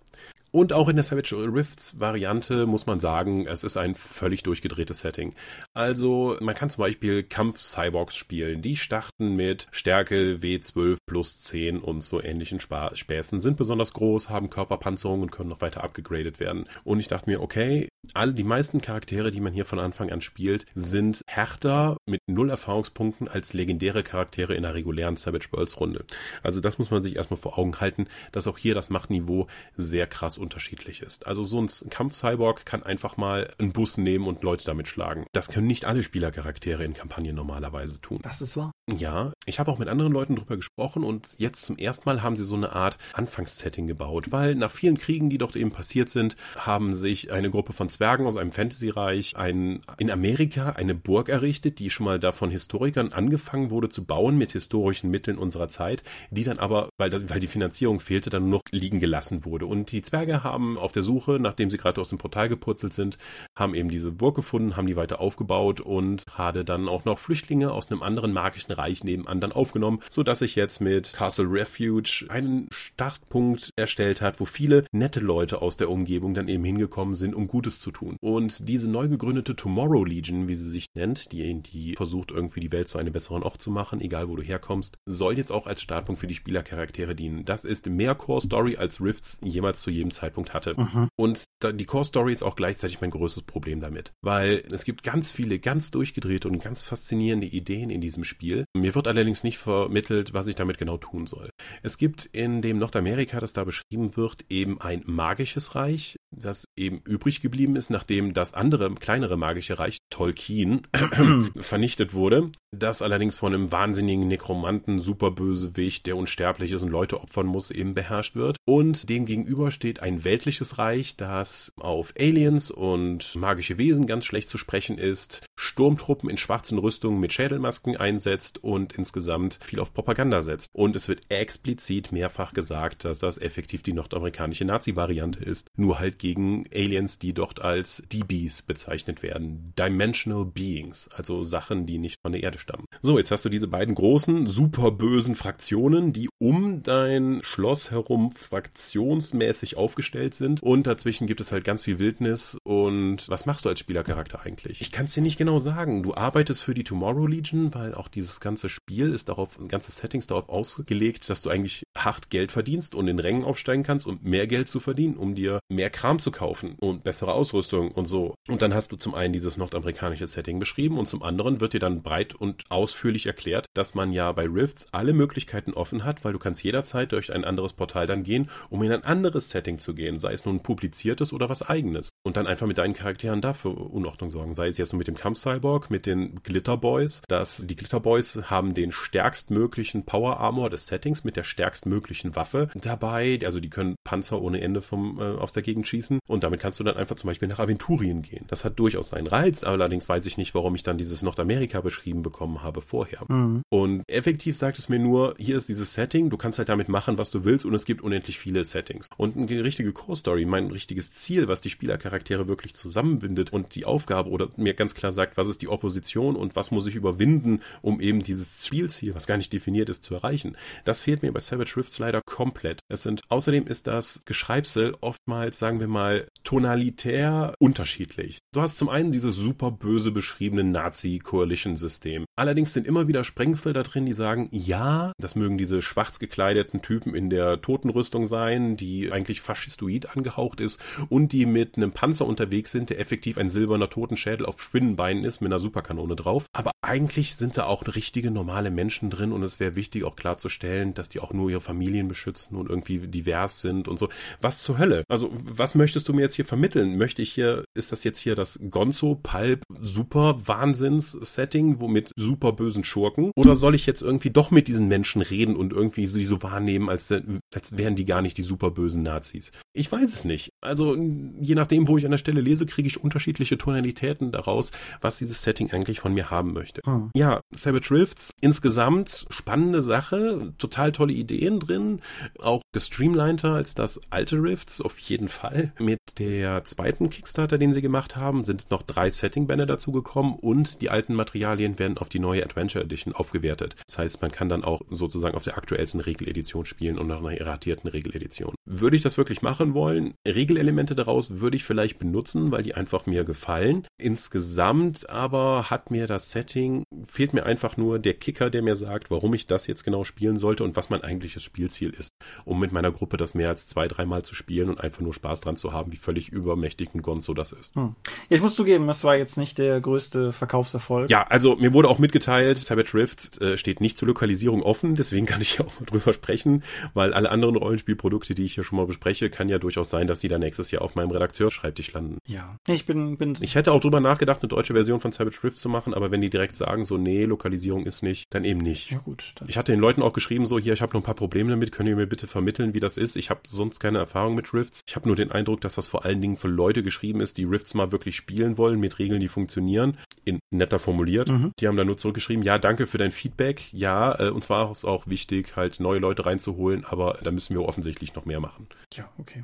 Und auch in der Savage Rifts Variante muss man sagen, es ist ein völlig durchgedrehtes Setting. Also man kann zum Beispiel Kampf-Cyborgs spielen. Die starten mit Stärke W12 plus 10 und so ähnlichen Spa Späßen, sind besonders groß, haben Körperpanzerung und können noch weiter abgegradet werden. Und ich dachte mir, okay, alle die meisten Charaktere, die man hier von Anfang an spielt, sind härter mit null Erfahrungspunkten als legendäre Charaktere in einer regulären Savage Worlds Runde. Also das muss man sich erstmal vor Augen halten, dass auch hier das Machtniveau sehr krass unterschiedlich ist. Also so ein Kampf-Cyborg kann einfach mal einen Bus nehmen und Leute damit schlagen. Das können nicht alle Spielercharaktere in Kampagnen normalerweise tun. Das ist wahr. Ja, ich habe auch mit anderen Leuten drüber gesprochen und jetzt zum ersten Mal haben sie so eine Art Anfangssetting gebaut, weil nach vielen Kriegen, die dort eben passiert sind, haben sich eine Gruppe von Zwergen aus einem Fantasy-Reich ein, in Amerika eine Burg errichtet, die schon mal da von Historikern angefangen wurde zu bauen mit historischen Mitteln unserer Zeit, die dann aber, weil, das, weil die Finanzierung fehlte, dann noch liegen gelassen wurde. Und die Zwerge haben auf der Suche, nachdem sie gerade aus dem Portal gepurzelt sind, haben eben diese Burg gefunden, haben die weiter aufgebaut und gerade dann auch noch Flüchtlinge aus einem anderen magischen Reich nebenan dann aufgenommen, so dass sich jetzt mit Castle Refuge einen Startpunkt erstellt hat, wo viele nette Leute aus der Umgebung dann eben hingekommen sind, um Gutes zu tun. Und diese neu gegründete Tomorrow Legion, wie sie sich nennt, die, die versucht irgendwie die Welt zu einem besseren Ort zu machen, egal wo du herkommst, soll jetzt auch als Startpunkt für die Spielercharaktere dienen. Das ist mehr Core Story als Rifts jemals zu jedem Zeitpunkt hatte. Mhm. Und die Core Story ist auch gleichzeitig mein größtes Problem damit, weil es gibt ganz viele ganz durchgedrehte und ganz faszinierende Ideen in diesem Spiel. Mir wird allerdings nicht vermittelt, was ich damit genau tun soll. Es gibt in dem Nordamerika, das da beschrieben wird, eben ein magisches Reich, das eben übrig geblieben ist, nachdem das andere, kleinere magische Reich, Tolkien, vernichtet wurde. Das allerdings von einem wahnsinnigen Nekromanten, Superbösewicht, der unsterblich ist und Leute opfern muss, eben beherrscht wird. Und dem gegenüber steht ein weltliches Reich, das auf Aliens und magische Wesen ganz schlecht zu sprechen ist, Sturmtruppen in schwarzen Rüstungen mit Schädelmasken einsetzt und insgesamt viel auf Propaganda setzt. Und es wird explizit mehrfach gesagt, dass das effektiv die nordamerikanische Nazi-Variante ist, nur halt gegen Aliens, die dort als DBs bezeichnet werden. Dimensional Beings, also Sachen, die nicht von der Erde stammen. So, jetzt hast du diese beiden großen, super bösen Fraktionen, die um dein Schloss herum fraktionsmäßig aufgestellt sind und dazwischen gibt es halt ganz viel Wildnis und was machst du als Spielercharakter eigentlich? Ich kann es dir nicht genau sagen. Du arbeitest für die Tomorrow Legion, weil auch dieses ganze Spiel ist darauf, ganze Settings darauf ausgelegt, dass du eigentlich hart Geld verdienst und in Rängen aufsteigen kannst, um mehr Geld zu verdienen, um dir mehr Kram zu kaufen und bessere Ausrüstung und so. Und dann hast du zum einen dieses nordamerikanische Setting beschrieben und zum anderen wird dir dann breit und ausführlich erklärt, dass man ja bei Rifts alle Möglichkeiten offen hat, weil du kannst jederzeit durch ein anderes Portal dann gehen, um in ein anderes Setting zu gehen, sei es nun ein publiziertes oder was eigenes. Und dann einfach mit deinen Charakteren dafür Unordnung sorgen. Sei es jetzt nur mit dem Kampf-Cyborg, mit den Glitterboys, dass die Glitterboys haben den stärkstmöglichen Power Armor des Settings mit der stärkstmöglichen Waffe dabei. Also die können Panzer ohne Ende vom, äh, aus der Gegend schießen. Und damit kannst du dann einfach zum Beispiel nach Aventurien gehen. Das hat durchaus seinen Reiz, allerdings weiß ich nicht, warum ich dann dieses Nordamerika beschrieben bekommen habe vorher. Mhm. Und effektiv sagt es mir nur, hier ist dieses Setting, du kannst halt damit machen, was du willst und es gibt unendlich viele Settings. Und eine richtige Core-Story, mein richtiges Ziel, was die Spielercharaktere wirklich zusammenbindet und die Aufgabe oder mir ganz klar sagt, was ist die Opposition und was muss ich überwinden, um eben dieses Spielziel, was gar nicht definiert ist, zu erreichen. Das fehlt mir bei Savage Rifts leider komplett. Es sind, außerdem ist das Geschreibsel oftmals, sagen wir mal, tonalitär unterschiedlich. Du hast zum einen dieses super böse beschriebene Nazi-Coalition-System. Allerdings sind immer wieder Sprengsel da drin, die sagen, ja, das mögen diese schwarz gekleideten Typen in der Totenrüstung sein, die eigentlich faschistoid angehaucht ist und die mit einem Panzer unterwegs sind, der effektiv ein silberner Totenschädel auf Spinnenbeinen ist mit einer Superkanone drauf. Aber eigentlich sind da auch richtige normale Menschen drin und es wäre wichtig auch klarzustellen, dass die auch nur ihre Familien beschützen und irgendwie divers sind und so. Was zur Hölle? Also, was möchtest du mir jetzt hier vermitteln? Möchte ich hier, ist das jetzt hier das Gonzo Pulp Super Wahnsinns Setting, womit super bösen Schurken? Oder soll ich jetzt irgendwie doch mit diesen Menschen reden und irgendwie sie so wahrnehmen, als, als wären die gar nicht die super bösen Nazis? Ich weiß es nicht. Also, je nachdem, wo ich an der Stelle lese, kriege ich unterschiedliche Tonalitäten daraus, was dieses Setting eigentlich von mir haben möchte. Hm. Ja, Savage Rifts, insgesamt spannende Sache, total tolle Ideen drin, auch gestreamliner als das alte Rifts, auf jeden Fall. Mit der zweiten Kickstarter, den sie gemacht haben, sind noch drei Setting-Banner dazugekommen und die alten Materialien werden auf die neue Adventure Edition aufgewertet. Das heißt, man kann dann auch sozusagen auf der aktuellsten Regeledition spielen und nach einer erratierten Regeledition. Würde ich das wirklich machen wollen? Regelelemente daraus würde ich vielleicht benutzen, weil die einfach mir gefallen. Insgesamt aber hat mir das Setting, fehlt mir einfach nur der Kicker, der mir sagt, warum ich das jetzt genau spielen sollte und was mein eigentliches Spielziel ist, um mit meiner Gruppe das mehr als zwei, dreimal zu spielen und einfach nur Spaß dran zu haben, wie völlig übermächtig ein Gonzo das ist. Hm. Ich muss zugeben, das war jetzt nicht der größte Verkaufserfolg. Ja, also mir wurde auch mitgeteilt, Savage Rift äh, steht nicht zur Lokalisierung offen, deswegen kann ich auch mal drüber sprechen, weil alle anderen Rollenspielprodukte, die ich hier schon mal bespreche, kann ja durchaus sein, dass die dann nächstes Jahr auf meinem Redakteurschreibtisch landen. Ja, ich bin, bin. Ich hätte auch drüber nachgedacht, eine deutsche Version von Savage Rift zu machen, aber wenn die direkt sagen, so, nee, Lokalisierung ist nicht, dann eben nicht. Ja, gut. Ich hatte den Leuten auch geschrieben, so, hier, ich habe noch ein paar Probleme damit, könnt ihr mir bitte vermitteln, wie das ist? Ich habe sonst keine Erfahrung mit Rifts. Ich habe nur den Eindruck, dass das vor allen Dingen für Leute geschrieben ist, die Rifts mal wirklich spielen wollen, mit Regeln, die funktionieren, in netter formuliert. Mhm. Die haben dann nur zurückgeschrieben, ja, danke für dein Feedback. Ja, äh, uns war es auch wichtig, halt neue Leute reinzuholen, aber da müssen wir offensichtlich noch mehr machen. Ja, okay.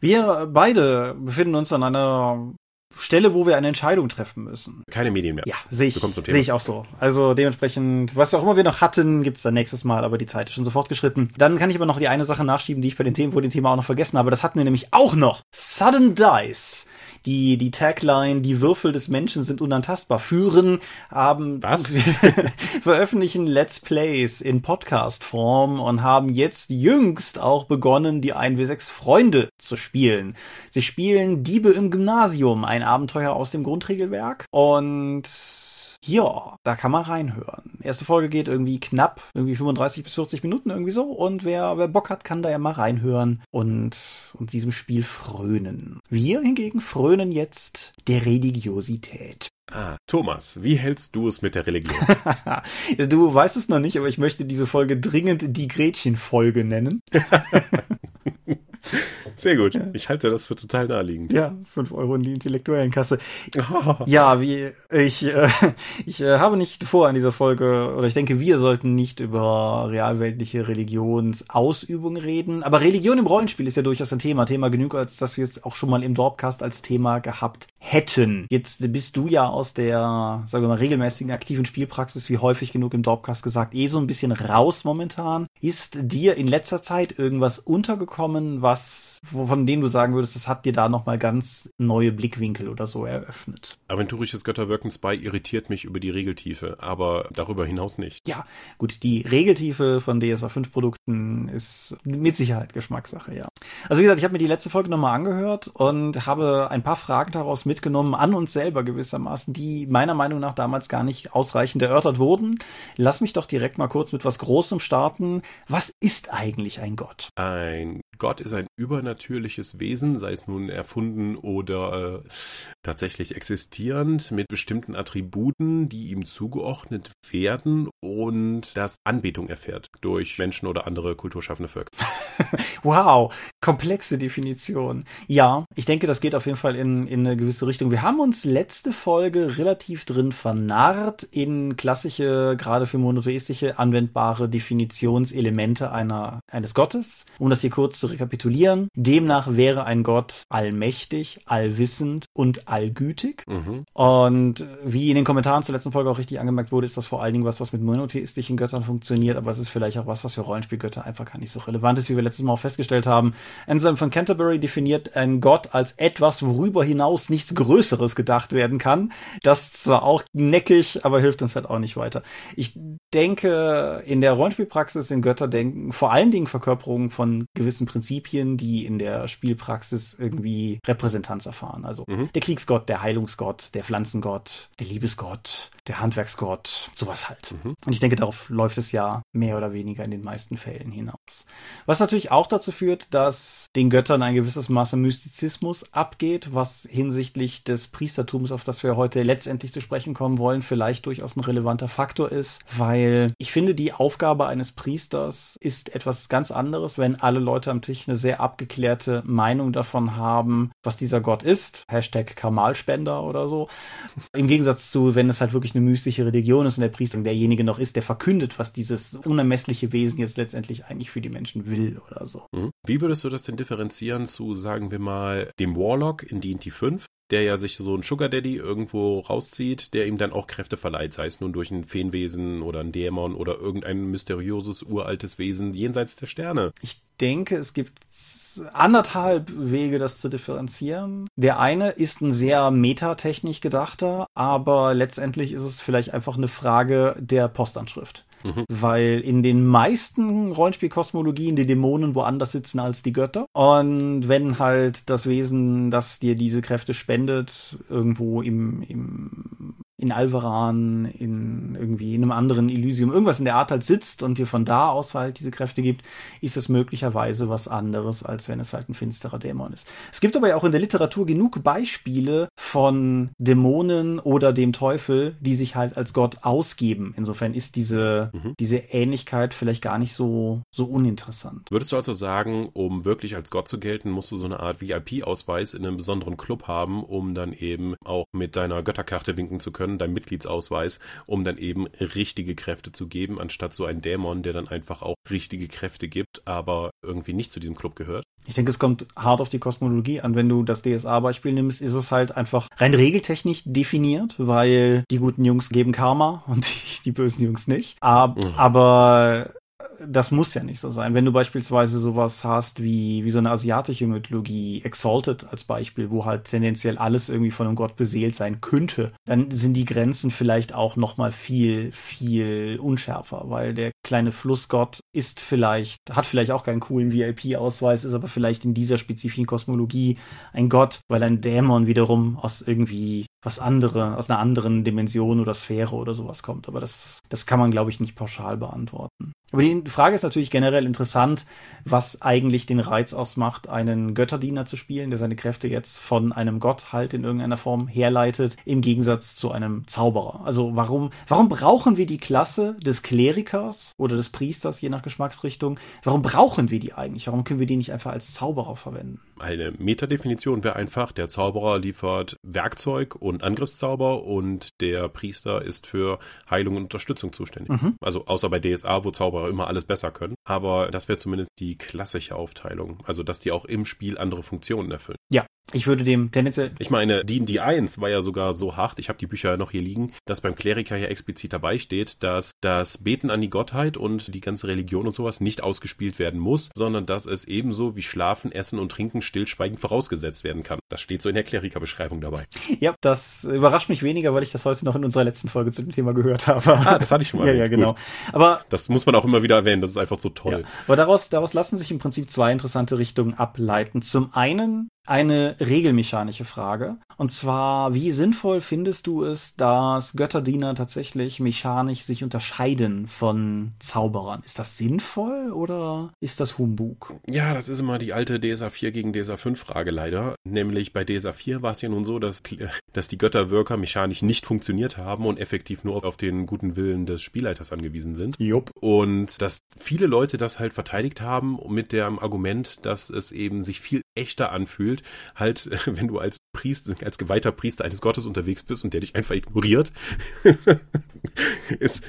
Wir beide befinden uns an einer Stelle, wo wir eine Entscheidung treffen müssen. Keine Medien mehr. Ja, sehe ich, sehe ich auch so. Also dementsprechend, was auch immer wir noch hatten, gibt's dann nächstes Mal, aber die Zeit ist schon sofort geschritten. Dann kann ich aber noch die eine Sache nachschieben, die ich bei den Themen, vor dem Thema auch noch vergessen habe. Das hatten wir nämlich auch noch. Sudden Dice die, die Tagline, die Würfel des Menschen sind unantastbar, führen, haben, Was? veröffentlichen Let's Plays in Podcast-Form und haben jetzt jüngst auch begonnen, die 1W6 Freunde zu spielen. Sie spielen Diebe im Gymnasium, ein Abenteuer aus dem Grundregelwerk und ja, da kann man reinhören. Erste Folge geht irgendwie knapp, irgendwie 35 bis 40 Minuten irgendwie so. Und wer, wer Bock hat, kann da ja mal reinhören und, und diesem Spiel frönen. Wir hingegen frönen jetzt der Religiosität. Ah, Thomas, wie hältst du es mit der Religion? du weißt es noch nicht, aber ich möchte diese Folge dringend die Gretchen-Folge nennen. Sehr gut. Ja. Ich halte das für total naheliegend. Ja, fünf Euro in die intellektuellen Kasse. Oh. Ja, wie ich, äh, ich äh, habe nicht vor an dieser Folge, oder ich denke, wir sollten nicht über realweltliche Religionsausübung reden. Aber Religion im Rollenspiel ist ja durchaus ein Thema. Thema genug, als dass wir es auch schon mal im Dorpcast als Thema gehabt hätten. Jetzt bist du ja aus der, sagen wir mal, regelmäßigen aktiven Spielpraxis, wie häufig genug im Dorpcast gesagt, eh so ein bisschen raus momentan. Ist dir in letzter Zeit irgendwas untergekommen, was von denen du sagen würdest, das hat dir da nochmal ganz neue Blickwinkel oder so eröffnet. Aventurisches Götterwirken 2 irritiert mich über die Regeltiefe, aber darüber hinaus nicht. Ja, gut, die Regeltiefe von DSA 5 Produkten ist mit Sicherheit Geschmackssache, ja. Also wie gesagt, ich habe mir die letzte Folge nochmal angehört und habe ein paar Fragen daraus mitgenommen, an uns selber gewissermaßen, die meiner Meinung nach damals gar nicht ausreichend erörtert wurden. Lass mich doch direkt mal kurz mit was Großem starten. Was ist eigentlich ein Gott? Ein Gott ist ein übernatürliches Wesen, sei es nun erfunden oder äh, tatsächlich existierend, mit bestimmten Attributen, die ihm zugeordnet werden und das Anbetung erfährt durch Menschen oder andere kulturschaffende Völker. wow, komplexe Definition. Ja, ich denke, das geht auf jeden Fall in, in eine gewisse Richtung. Wir haben uns letzte Folge relativ drin vernarrt in klassische, gerade für monotheistische, anwendbare Definitionselemente einer, eines Gottes. Um das hier kurz zu rekapitulieren. Demnach wäre ein Gott allmächtig, allwissend und allgütig. Mhm. Und wie in den Kommentaren zur letzten Folge auch richtig angemerkt wurde, ist das vor allen Dingen was, was mit monotheistischen Göttern funktioniert, aber es ist vielleicht auch was, was für Rollenspielgötter einfach gar nicht so relevant ist, wie wir letztes Mal auch festgestellt haben. Anselm von Canterbury definiert einen Gott als etwas, worüber hinaus nichts Größeres gedacht werden kann. Das zwar auch neckig, aber hilft uns halt auch nicht weiter. Ich denke, in der Rollenspielpraxis sind Götter denken vor allen Dingen Verkörperungen von gewissen Prinzipien Prinzipien, die in der Spielpraxis irgendwie Repräsentanz erfahren. Also mhm. der Kriegsgott, der Heilungsgott, der Pflanzengott, der Liebesgott, der Handwerksgott, sowas halt. Mhm. Und ich denke, darauf läuft es ja mehr oder weniger in den meisten Fällen hinaus. Was natürlich auch dazu führt, dass den Göttern ein gewisses Maß an Mystizismus abgeht, was hinsichtlich des Priestertums, auf das wir heute letztendlich zu sprechen kommen wollen, vielleicht durchaus ein relevanter Faktor ist, weil ich finde, die Aufgabe eines Priesters ist etwas ganz anderes, wenn alle Leute am Tisch eine sehr abgeklärte Meinung davon haben, was dieser Gott ist. Hashtag Kamalspender oder so. Im Gegensatz zu, wenn es halt wirklich eine mystische Religion ist und der Priester derjenige noch ist, der verkündet, was dieses unermessliche Wesen jetzt letztendlich eigentlich für die Menschen will oder so. Mhm. Wie würdest du das denn differenzieren zu, sagen wir mal, dem Warlock in D&D 5? der ja sich so ein Sugar Daddy irgendwo rauszieht, der ihm dann auch Kräfte verleiht, sei es nun durch ein Feenwesen oder ein Dämon oder irgendein mysteriöses uraltes Wesen jenseits der Sterne. Ich denke, es gibt anderthalb Wege, das zu differenzieren. Der eine ist ein sehr metatechnisch gedachter, aber letztendlich ist es vielleicht einfach eine Frage der Postanschrift. Mhm. Weil in den meisten Rollenspielkosmologien die Dämonen woanders sitzen als die Götter. Und wenn halt das Wesen, das dir diese Kräfte spendet, irgendwo im, im in Alvaran, in irgendwie in einem anderen Elysium, irgendwas in der Art halt sitzt und dir von da aus halt diese Kräfte gibt, ist es möglicherweise was anderes, als wenn es halt ein finsterer Dämon ist. Es gibt aber ja auch in der Literatur genug Beispiele von Dämonen oder dem Teufel, die sich halt als Gott ausgeben. Insofern ist diese mhm. diese Ähnlichkeit vielleicht gar nicht so, so uninteressant. Würdest du also sagen, um wirklich als Gott zu gelten, musst du so eine Art VIP-Ausweis in einem besonderen Club haben, um dann eben auch mit deiner Götterkarte winken zu können, dein Mitgliedsausweis, um dann eben richtige Kräfte zu geben, anstatt so ein Dämon, der dann einfach auch richtige Kräfte gibt, aber irgendwie nicht zu diesem Club gehört? Ich denke, es kommt hart auf die Kosmologie an. Wenn du das DSA-Beispiel nimmst, ist es halt einfach rein regeltechnisch definiert, weil die guten Jungs geben Karma und die, die bösen Jungs nicht. Aber, mhm. aber das muss ja nicht so sein. Wenn du beispielsweise sowas hast wie, wie so eine asiatische Mythologie, Exalted als Beispiel, wo halt tendenziell alles irgendwie von einem Gott beseelt sein könnte, dann sind die Grenzen vielleicht auch nochmal viel, viel unschärfer, weil der kleine Flussgott ist vielleicht, hat vielleicht auch keinen coolen VIP-Ausweis, ist aber vielleicht in dieser spezifischen Kosmologie ein Gott, weil ein Dämon wiederum aus irgendwie was andere, aus einer anderen Dimension oder Sphäre oder sowas kommt. Aber das, das kann man, glaube ich, nicht pauschal beantworten. Aber die Frage ist natürlich generell interessant, was eigentlich den Reiz ausmacht, einen Götterdiener zu spielen, der seine Kräfte jetzt von einem Gott halt in irgendeiner Form herleitet, im Gegensatz zu einem Zauberer. Also warum, warum brauchen wir die Klasse des Klerikers oder des Priesters, je nach Geschmacksrichtung? Warum brauchen wir die eigentlich? Warum können wir die nicht einfach als Zauberer verwenden? Eine Metadefinition wäre einfach, der Zauberer liefert Werkzeug Angriffszauber und der Priester ist für Heilung und Unterstützung zuständig. Mhm. Also außer bei DSA, wo Zauberer immer alles besser können. Aber das wäre zumindest die klassische Aufteilung. Also dass die auch im Spiel andere Funktionen erfüllen. Ja, Ich würde dem tendenziell. Ich meine, D&D 1 war ja sogar so hart, ich habe die Bücher noch hier liegen, dass beim Kleriker ja explizit dabei steht, dass das Beten an die Gottheit und die ganze Religion und sowas nicht ausgespielt werden muss, sondern dass es ebenso wie Schlafen, Essen und Trinken stillschweigend vorausgesetzt werden kann. Das steht so in der Klerikerbeschreibung dabei. Ja, das überrascht mich weniger, weil ich das heute noch in unserer letzten Folge zu dem Thema gehört habe. Ah, das hatte ich schon mal. ja, ja, genau. Gut. Aber das muss man auch immer wieder erwähnen, das ist einfach so toll. Ja, aber daraus, daraus lassen sich im Prinzip zwei interessante Richtungen ableiten. Zum einen eine regelmechanische Frage. Und zwar, wie sinnvoll findest du es, dass Götterdiener tatsächlich mechanisch sich unterscheiden von Zauberern? Ist das sinnvoll oder ist das Humbug? Ja, das ist immer die alte DSA 4 gegen DSA 5 Frage leider. Nämlich bei DSA 4 war es ja nun so, dass, dass die Götterwirker mechanisch nicht funktioniert haben und effektiv nur auf den guten Willen des Spielleiters angewiesen sind. Jupp. Und dass viele Leute das halt verteidigt haben mit dem Argument, dass es eben sich viel echter anfühlt, halt, wenn du als Priester, als geweihter Priester eines Gottes unterwegs bist und der dich einfach ignoriert. ist,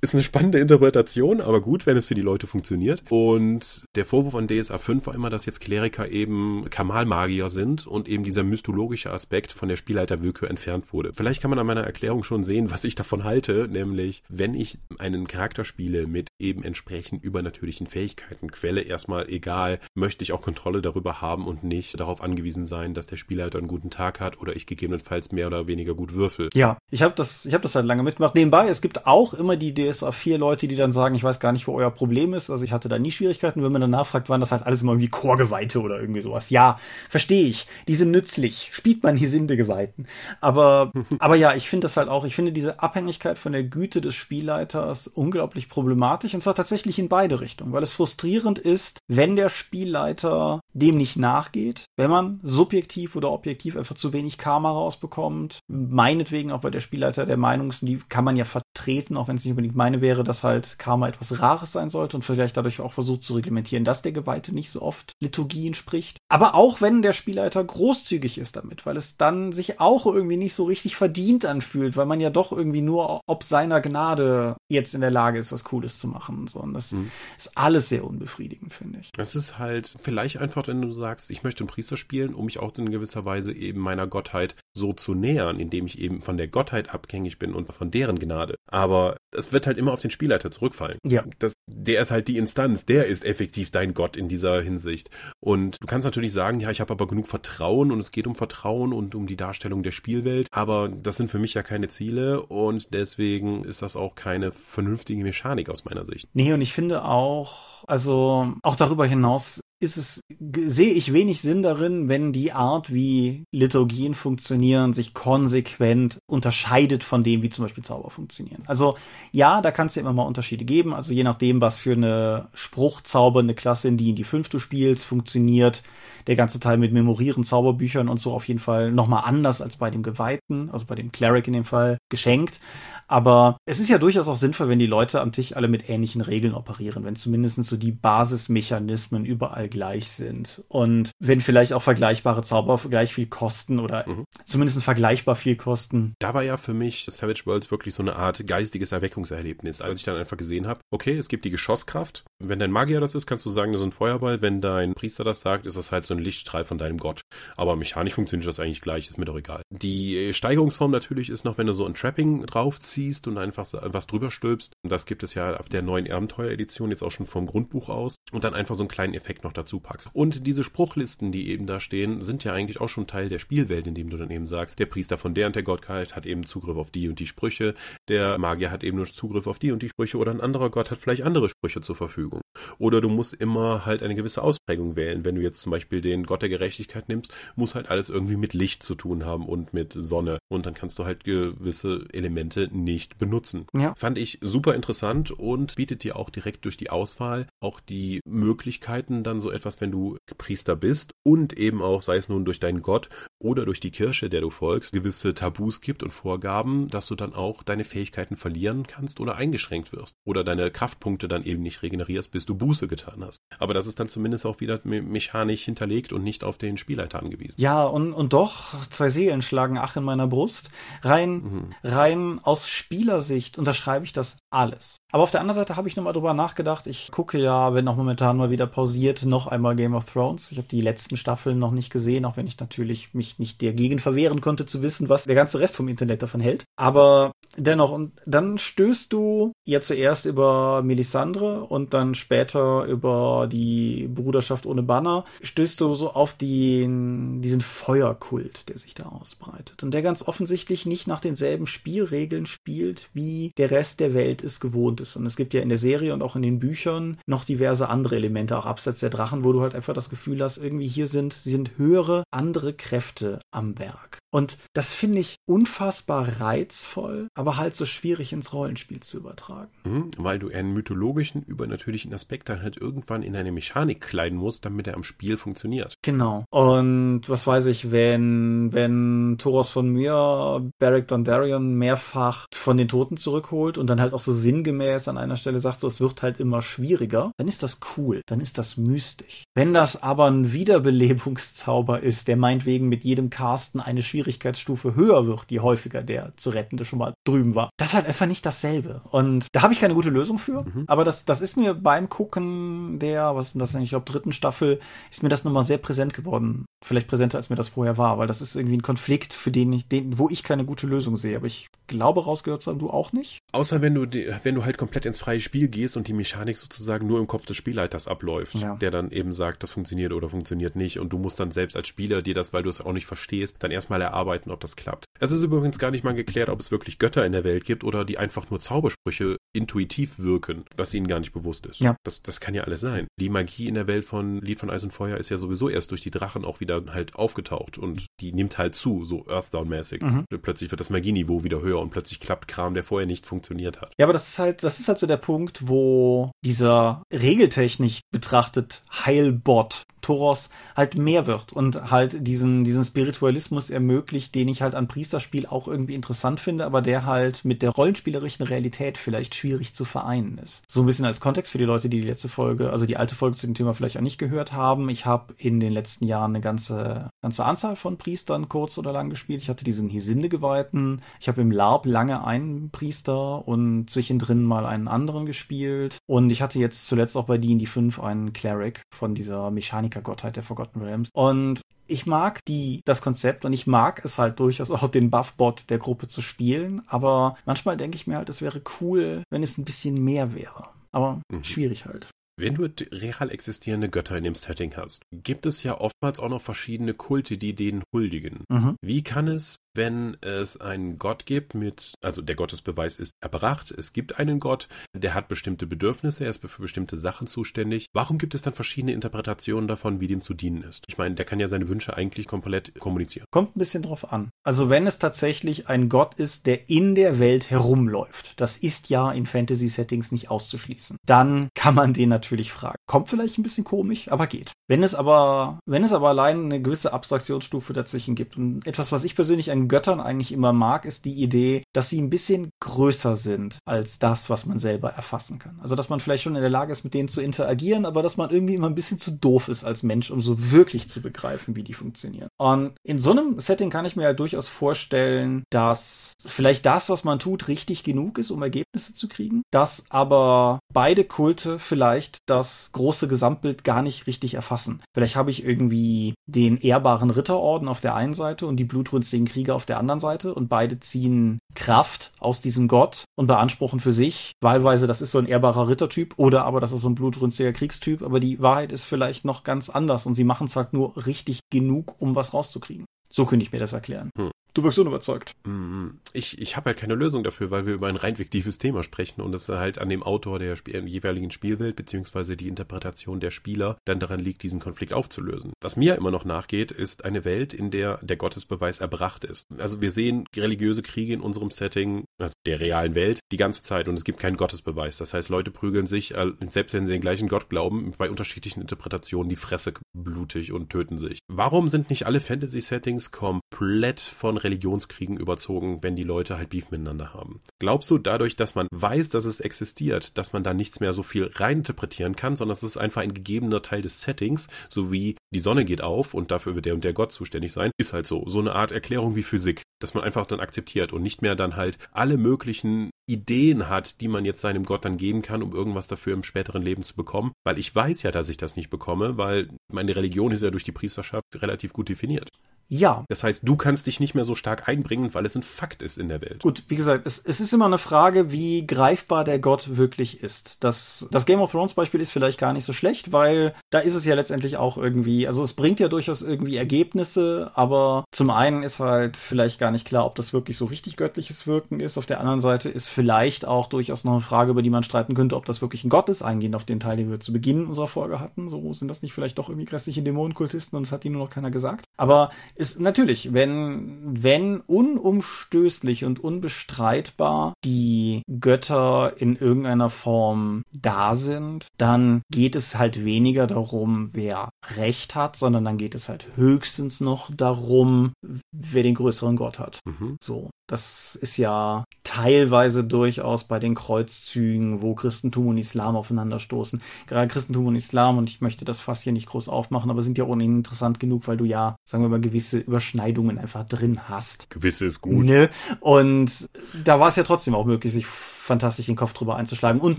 ist eine spannende Interpretation, aber gut, wenn es für die Leute funktioniert. Und der Vorwurf an DSA 5 war immer, dass jetzt Kleriker eben Kamalmagier sind und eben dieser mythologische Aspekt von der Spielleiterwillkür entfernt wurde. Vielleicht kann man an meiner Erklärung schon sehen, was ich davon halte, nämlich wenn ich einen Charakter spiele mit eben entsprechend übernatürlichen Fähigkeiten, Quelle erstmal egal, möchte ich auch Kontrolle darüber haben und nicht darauf angewiesen sein, dass der Spielleiter einen guten Tag hat oder ich gegebenenfalls mehr oder weniger gut würfel. Ja, ich habe das, ich habe das halt lange mitgemacht. Nebenbei, es gibt auch immer die DSA 4 Leute, die dann sagen, ich weiß gar nicht, wo euer Problem ist. Also ich hatte da nie Schwierigkeiten. Wenn man dann nachfragt, waren das halt alles immer irgendwie Chorgeweihte oder irgendwie sowas. Ja, verstehe ich. Die sind nützlich. Spielt man Hisinde-Geweihten. Aber, aber ja, ich finde das halt auch, ich finde diese Abhängigkeit von der Güte des Spielleiters unglaublich problematisch. Und zwar tatsächlich in beide Richtungen, weil es frustrierend ist, wenn der Spielleiter dem nicht nachgeht, wenn man subjektiv oder objektiv einfach zu wenig Karma rausbekommt. Meinetwegen auch, weil der Spielleiter der Meinung ist, die kann man ja vertreten, auch wenn es nicht unbedingt meine wäre, dass halt Karma etwas Rares sein sollte und vielleicht dadurch auch versucht zu reglementieren, dass der Geweihte nicht so oft Liturgien spricht. Aber auch wenn der Spielleiter großzügig ist damit, weil es dann sich auch irgendwie nicht so richtig verdient anfühlt, weil man ja doch irgendwie nur ob seiner Gnade jetzt in der Lage ist, was Cooles zu machen. So, und das mhm. ist alles sehr unbefriedigend, finde ich. Es ist halt vielleicht einfach, wenn du sagst, ich möchte einen Priester spielen, um mich auch in gewisser Weise eben meiner Gottheit so zu nähern, indem ich eben von der Gottheit abhängig bin und von deren Gnade. Aber es wird halt immer auf den Spielleiter zurückfallen. Ja. Das, der ist halt die Instanz, der ist effektiv dein Gott in dieser Hinsicht. Und du kannst natürlich sagen, ja, ich habe aber genug Vertrauen und es geht um Vertrauen und um die Darstellung der Spielwelt, aber das sind für mich ja keine Ziele und deswegen ist das auch keine vernünftige Mechanik aus meiner Sicht. Nee, und ich finde auch, also auch darüber hinaus ist es, sehe ich wenig Sinn darin, wenn die Art, wie Liturgien funktionieren, sich konsequent unterscheidet von dem, wie zum Beispiel Zauber funktionieren. Also ja, da kann es ja immer mal Unterschiede geben. Also je nachdem, was für eine spruchzaubernde Klasse, in die in die fünf spielst, funktioniert der ganze Teil mit Memorieren, Zauberbüchern und so auf jeden Fall nochmal anders als bei dem Geweihten, also bei dem Cleric in dem Fall, geschenkt. Aber es ist ja durchaus auch sinnvoll, wenn die Leute am Tisch alle mit ähnlichen Regeln operieren, wenn zumindest so die Basismechanismen überall gleich sind. Und wenn vielleicht auch vergleichbare Zauber gleich viel kosten oder mhm. zumindest vergleichbar viel kosten. Da war ja für mich Savage Worlds wirklich so eine Art geistiges Erweckungserlebnis, als ich dann einfach gesehen habe, okay, es gibt die Geschosskraft. Wenn dein Magier das ist, kannst du sagen, das ist ein Feuerball. Wenn dein Priester das sagt, ist das halt so ein Lichtstrahl von deinem Gott. Aber mechanisch funktioniert das eigentlich gleich, ist mir doch egal. Die Steigerungsform natürlich ist noch, wenn du so ein Trapping draufziehst und einfach was drüber stülpst. Das gibt es ja ab der neuen Abenteueredition jetzt auch schon vom Grundbuch aus. Und dann einfach so einen kleinen Effekt noch dazu dazu packst. Und diese Spruchlisten, die eben da stehen, sind ja eigentlich auch schon Teil der Spielwelt, indem du dann eben sagst, der Priester von der und der Gottheit hat eben Zugriff auf die und die Sprüche, der Magier hat eben nur Zugriff auf die und die Sprüche oder ein anderer Gott hat vielleicht andere Sprüche zur Verfügung. Oder du musst immer halt eine gewisse Ausprägung wählen. Wenn du jetzt zum Beispiel den Gott der Gerechtigkeit nimmst, muss halt alles irgendwie mit Licht zu tun haben und mit Sonne. Und dann kannst du halt gewisse Elemente nicht benutzen. Ja. Fand ich super interessant und bietet dir auch direkt durch die Auswahl auch die Möglichkeiten, dann so etwas, wenn du Priester bist und eben auch, sei es nun durch deinen Gott oder durch die Kirche, der du folgst, gewisse Tabus gibt und Vorgaben, dass du dann auch deine Fähigkeiten verlieren kannst oder eingeschränkt wirst oder deine Kraftpunkte dann eben nicht regenerierst bis du Buße getan hast. Aber das ist dann zumindest auch wieder me mechanisch hinterlegt und nicht auf den Spielleiter angewiesen. Ja, und, und doch, zwei Seelen schlagen Ach in meiner Brust. Rein, mhm. rein aus Spielersicht unterschreibe ich das alles. Aber auf der anderen Seite habe ich nochmal drüber nachgedacht. Ich gucke ja, wenn auch momentan mal wieder pausiert, noch einmal Game of Thrones. Ich habe die letzten Staffeln noch nicht gesehen, auch wenn ich natürlich mich nicht dagegen verwehren konnte zu wissen, was der ganze Rest vom Internet davon hält. Aber dennoch, und dann stößt du ja zuerst über Melisandre und dann später über die Bruderschaft ohne Banner, stößt du so auf den, diesen Feuerkult, der sich da ausbreitet. Und der ganz offensichtlich nicht nach denselben Spielregeln spielt, wie der Rest der Welt es gewohnt ist. Und es gibt ja in der Serie und auch in den Büchern noch diverse andere Elemente, auch abseits der Drachen, wo du halt einfach das Gefühl hast, irgendwie hier sind, sind höhere, andere Kräfte am Werk. Und das finde ich unfassbar reizvoll, aber halt so schwierig ins Rollenspiel zu übertragen. Mhm, weil du einen mythologischen, übernatürlichen Aspekt dann halt irgendwann in eine Mechanik kleiden musst, damit er am Spiel funktioniert. Genau. Und was weiß ich, wenn, wenn Thoros von mir Beric Dondarrion mehrfach von den Toten zurückholt und dann halt auch so sinngemäß an einer Stelle sagt, so es wird halt immer schwieriger, dann ist das cool, dann ist das mystisch. Wenn das aber ein Wiederbelebungszauber ist, der meinetwegen mit jedem Casten eine Schwierigkeit Schwierigkeitsstufe höher wird, je häufiger der zu rettende schon mal drüben war. Das ist halt einfach nicht dasselbe. Und da habe ich keine gute Lösung für. Mhm. Aber das, das ist mir beim Gucken der, was ist denn das eigentlich, ich glaube, dritten Staffel, ist mir das nochmal sehr präsent geworden. Vielleicht präsenter, als mir das vorher war, weil das ist irgendwie ein Konflikt, für den ich, den, wo ich keine gute Lösung sehe. Aber ich glaube, rausgehört zu haben, du auch nicht. Außer wenn du, wenn du halt komplett ins freie Spiel gehst und die Mechanik sozusagen nur im Kopf des Spielleiters abläuft, ja. der dann eben sagt, das funktioniert oder funktioniert nicht. Und du musst dann selbst als Spieler dir das, weil du es auch nicht verstehst, dann erstmal erarbeiten, ob das klappt. Es ist übrigens gar nicht mal geklärt, ob es wirklich Götter in der Welt gibt oder die einfach nur Zaubersprüche intuitiv wirken, was ihnen gar nicht bewusst ist. Ja. Das, das kann ja alles sein. Die Magie in der Welt von Lied von Eis und Feuer ist ja sowieso erst durch die Drachen auch wieder halt aufgetaucht und die nimmt halt zu, so Earthdown-mäßig. Mhm. Plötzlich wird das Magieniveau wieder höher und plötzlich klappt Kram, der vorher nicht funktioniert hat. Ja, aber das ist halt, das ist halt so der Punkt, wo dieser regeltechnisch betrachtet Heilbot Toros halt mehr wird und halt diesen, diesen Spiritualismus ermöglicht, den ich halt an Priesterspiel auch irgendwie interessant finde, aber der halt mit der rollenspielerischen Realität vielleicht schwierig zu vereinen ist. So ein bisschen als Kontext für die Leute, die die letzte Folge, also die alte Folge zu dem Thema vielleicht auch nicht gehört haben. Ich habe in den letzten Jahren eine ganze, ganze Anzahl von Priestern kurz oder lang gespielt. Ich hatte diesen Hisinde-Geweihten. Ich habe im LARP lange einen Priester und zwischendrin mal einen anderen gespielt. Und ich hatte jetzt zuletzt auch bei D&D 5 einen Cleric von dieser Mechanik Gottheit der Forgotten Realms. Und ich mag die, das Konzept und ich mag es halt durchaus auch den Buffbot der Gruppe zu spielen, aber manchmal denke ich mir halt, es wäre cool, wenn es ein bisschen mehr wäre. Aber mhm. schwierig halt. Wenn du real existierende Götter in dem Setting hast, gibt es ja oftmals auch noch verschiedene Kulte, die denen huldigen. Mhm. Wie kann es wenn es einen Gott gibt mit, also der Gottesbeweis ist erbracht, es gibt einen Gott, der hat bestimmte Bedürfnisse, er ist für bestimmte Sachen zuständig. Warum gibt es dann verschiedene Interpretationen davon, wie dem zu dienen ist? Ich meine, der kann ja seine Wünsche eigentlich komplett kommunizieren. Kommt ein bisschen drauf an. Also wenn es tatsächlich ein Gott ist, der in der Welt herumläuft, das ist ja in Fantasy-Settings nicht auszuschließen, dann kann man den natürlich fragen. Kommt vielleicht ein bisschen komisch, aber geht. Wenn es aber, wenn es aber allein eine gewisse Abstraktionsstufe dazwischen gibt und etwas, was ich persönlich ein Göttern eigentlich immer mag, ist die Idee, dass sie ein bisschen größer sind als das, was man selber erfassen kann. Also, dass man vielleicht schon in der Lage ist, mit denen zu interagieren, aber dass man irgendwie immer ein bisschen zu doof ist als Mensch, um so wirklich zu begreifen, wie die funktionieren. Und in so einem Setting kann ich mir halt durchaus vorstellen, dass vielleicht das, was man tut, richtig genug ist, um Ergebnisse zu kriegen, dass aber beide Kulte vielleicht das große Gesamtbild gar nicht richtig erfassen. Vielleicht habe ich irgendwie den ehrbaren Ritterorden auf der einen Seite und die blutrünstigen Krieger Krieger auf der anderen Seite und beide ziehen Kraft aus diesem Gott und beanspruchen für sich, wahlweise das ist so ein ehrbarer Rittertyp oder aber das ist so ein blutrünstiger Kriegstyp, aber die Wahrheit ist vielleicht noch ganz anders und sie machen es halt nur richtig genug, um was rauszukriegen. So könnte ich mir das erklären. Hm. Du wirkst unüberzeugt. Mm, ich, ich habe halt keine Lösung dafür, weil wir über ein rein fiktives Thema sprechen und es halt an dem Autor der Sp jeweiligen Spielwelt beziehungsweise die Interpretation der Spieler dann daran liegt, diesen Konflikt aufzulösen. Was mir immer noch nachgeht, ist eine Welt, in der der Gottesbeweis erbracht ist. Also wir sehen religiöse Kriege in unserem Setting, also der realen Welt, die ganze Zeit und es gibt keinen Gottesbeweis. Das heißt, Leute prügeln sich, äh, selbst wenn sie den gleichen Gott glauben, bei unterschiedlichen Interpretationen die Fresse blutig und töten sich. Warum sind nicht alle Fantasy-Settings komplett von Religionskriegen überzogen, wenn die Leute halt Beef miteinander haben. Glaubst du dadurch, dass man weiß, dass es existiert, dass man da nichts mehr so viel reininterpretieren kann, sondern es ist einfach ein gegebener Teil des Settings, so wie die Sonne geht auf und dafür wird der und der Gott zuständig sein, ist halt so. So eine Art Erklärung wie Physik, dass man einfach dann akzeptiert und nicht mehr dann halt alle möglichen Ideen hat, die man jetzt seinem Gott dann geben kann, um irgendwas dafür im späteren Leben zu bekommen. Weil ich weiß ja, dass ich das nicht bekomme, weil meine Religion ist ja durch die Priesterschaft relativ gut definiert. Ja. Das heißt, du kannst dich nicht mehr so stark einbringen, weil es ein Fakt ist in der Welt. Gut, wie gesagt, es, es ist immer eine Frage, wie greifbar der Gott wirklich ist. Das, das Game of Thrones Beispiel ist vielleicht gar nicht so schlecht, weil da ist es ja letztendlich auch irgendwie, also es bringt ja durchaus irgendwie Ergebnisse, aber zum einen ist halt vielleicht gar nicht klar, ob das wirklich so richtig göttliches Wirken ist. Auf der anderen Seite ist vielleicht auch durchaus noch eine Frage, über die man streiten könnte, ob das wirklich ein Gott ist, eingehend auf den Teil, den wir zu Beginn unserer Folge hatten. So sind das nicht vielleicht doch irgendwie grässliche Dämonenkultisten und es hat ihnen nur noch keiner gesagt. Aber ist natürlich, wenn, wenn unumstößlich und unbestreitbar die Götter in irgendeiner Form da sind, dann geht es halt weniger darum, wer Recht hat, sondern dann geht es halt höchstens noch darum, wer den größeren Gott hat. Mhm. So. Das ist ja teilweise durchaus bei den Kreuzzügen, wo Christentum und Islam aufeinanderstoßen. Gerade Christentum und Islam, und ich möchte das fast hier nicht groß aufmachen, aber sind ja ohnehin interessant genug, weil du ja, sagen wir mal, gewisse Überschneidungen einfach drin hast. Gewisse ist gut. Ne? Und da war es ja trotzdem auch möglich, sich fantastisch den Kopf drüber einzuschlagen. Und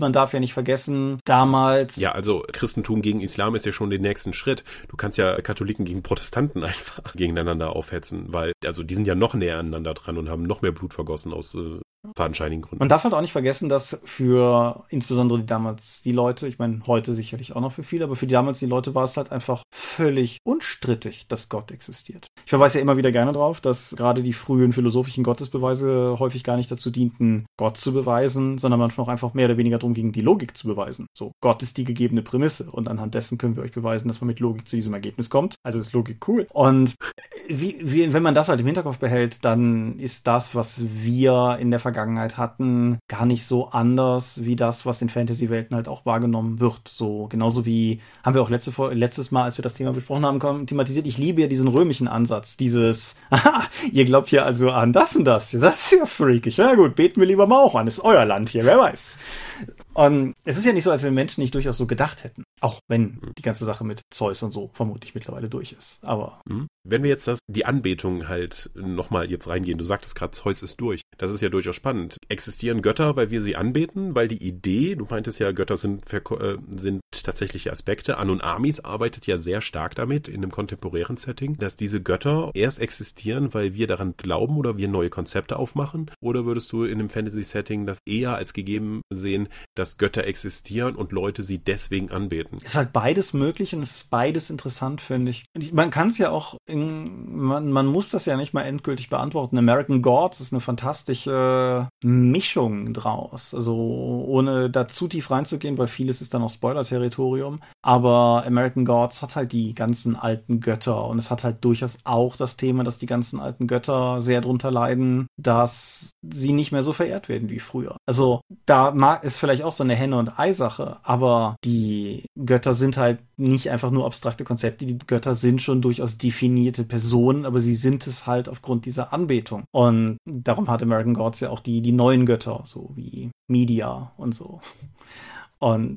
man darf ja nicht vergessen, damals. Ja, also Christentum gegen Islam ist ja schon den nächsten Schritt. Du kannst ja Katholiken gegen Protestanten einfach gegeneinander aufhetzen, weil, also die sind ja noch näher aneinander dran und haben noch mehr Blut vergossen aus äh, fadenscheinigen Gründen. Man darf halt auch nicht vergessen, dass für insbesondere die damals die Leute, ich meine heute sicherlich auch noch für viele, aber für die damals die Leute war es halt einfach völlig unstrittig, dass Gott existiert. Ich verweise ja immer wieder gerne drauf, dass gerade die frühen philosophischen Gottesbeweise häufig gar nicht dazu dienten, Gott zu beweisen, sondern manchmal auch einfach mehr oder weniger darum ging, die Logik zu beweisen. So, Gott ist die gegebene Prämisse und anhand dessen können wir euch beweisen, dass man mit Logik zu diesem Ergebnis kommt. Also ist Logik cool. Und wie, wie, wenn man das halt im Hinterkopf behält, dann ist das, was wir in der Vergangenheit hatten, gar nicht so anders wie das, was in Fantasy-Welten halt auch wahrgenommen wird. So genauso wie haben wir auch letzte, letztes Mal, als wir das Thema besprochen haben, thematisiert. Ich liebe ja diesen römischen Ansatz, dieses, aha, ihr glaubt hier also an das und das. Das ist ja freakig. Ja gut, beten wir lieber mal auch an. Ist euer Land hier, wer weiß. Und es ist ja nicht so, als wenn Menschen nicht durchaus so gedacht hätten. Auch wenn die ganze Sache mit Zeus und so vermutlich mittlerweile durch ist. Aber. Wenn wir jetzt das, die Anbetung halt nochmal jetzt reingehen, du sagtest gerade, Zeus ist durch. Das ist ja durchaus spannend. Existieren Götter, weil wir sie anbeten? Weil die Idee, du meintest ja, Götter sind, äh, sind tatsächliche Aspekte. An und Amis arbeitet ja sehr stark damit in einem kontemporären Setting, dass diese Götter erst existieren, weil wir daran glauben oder wir neue Konzepte aufmachen? Oder würdest du in einem Fantasy-Setting das eher als gegeben sehen, dass Götter existieren und Leute sie deswegen anbeten? Ist halt beides möglich und es ist beides interessant, finde ich. Man kann es ja auch in, man, man muss das ja nicht mal endgültig beantworten. American Gods ist eine fantastische Mischung draus. Also ohne da zu tief reinzugehen, weil vieles ist dann auch Spoiler-Territorium. Aber American Gods hat halt die ganzen alten Götter und es hat halt durchaus auch das Thema, dass die ganzen alten Götter sehr drunter leiden, dass sie nicht mehr so verehrt werden wie früher. Also da mag ist vielleicht auch so eine Henne- und Ei-Sache, aber die Götter sind halt nicht einfach nur abstrakte Konzepte. Die Götter sind schon durchaus definierte Personen, aber sie sind es halt aufgrund dieser Anbetung. Und darum hat American Gods ja auch die, die neuen Götter, so wie Media und so. Und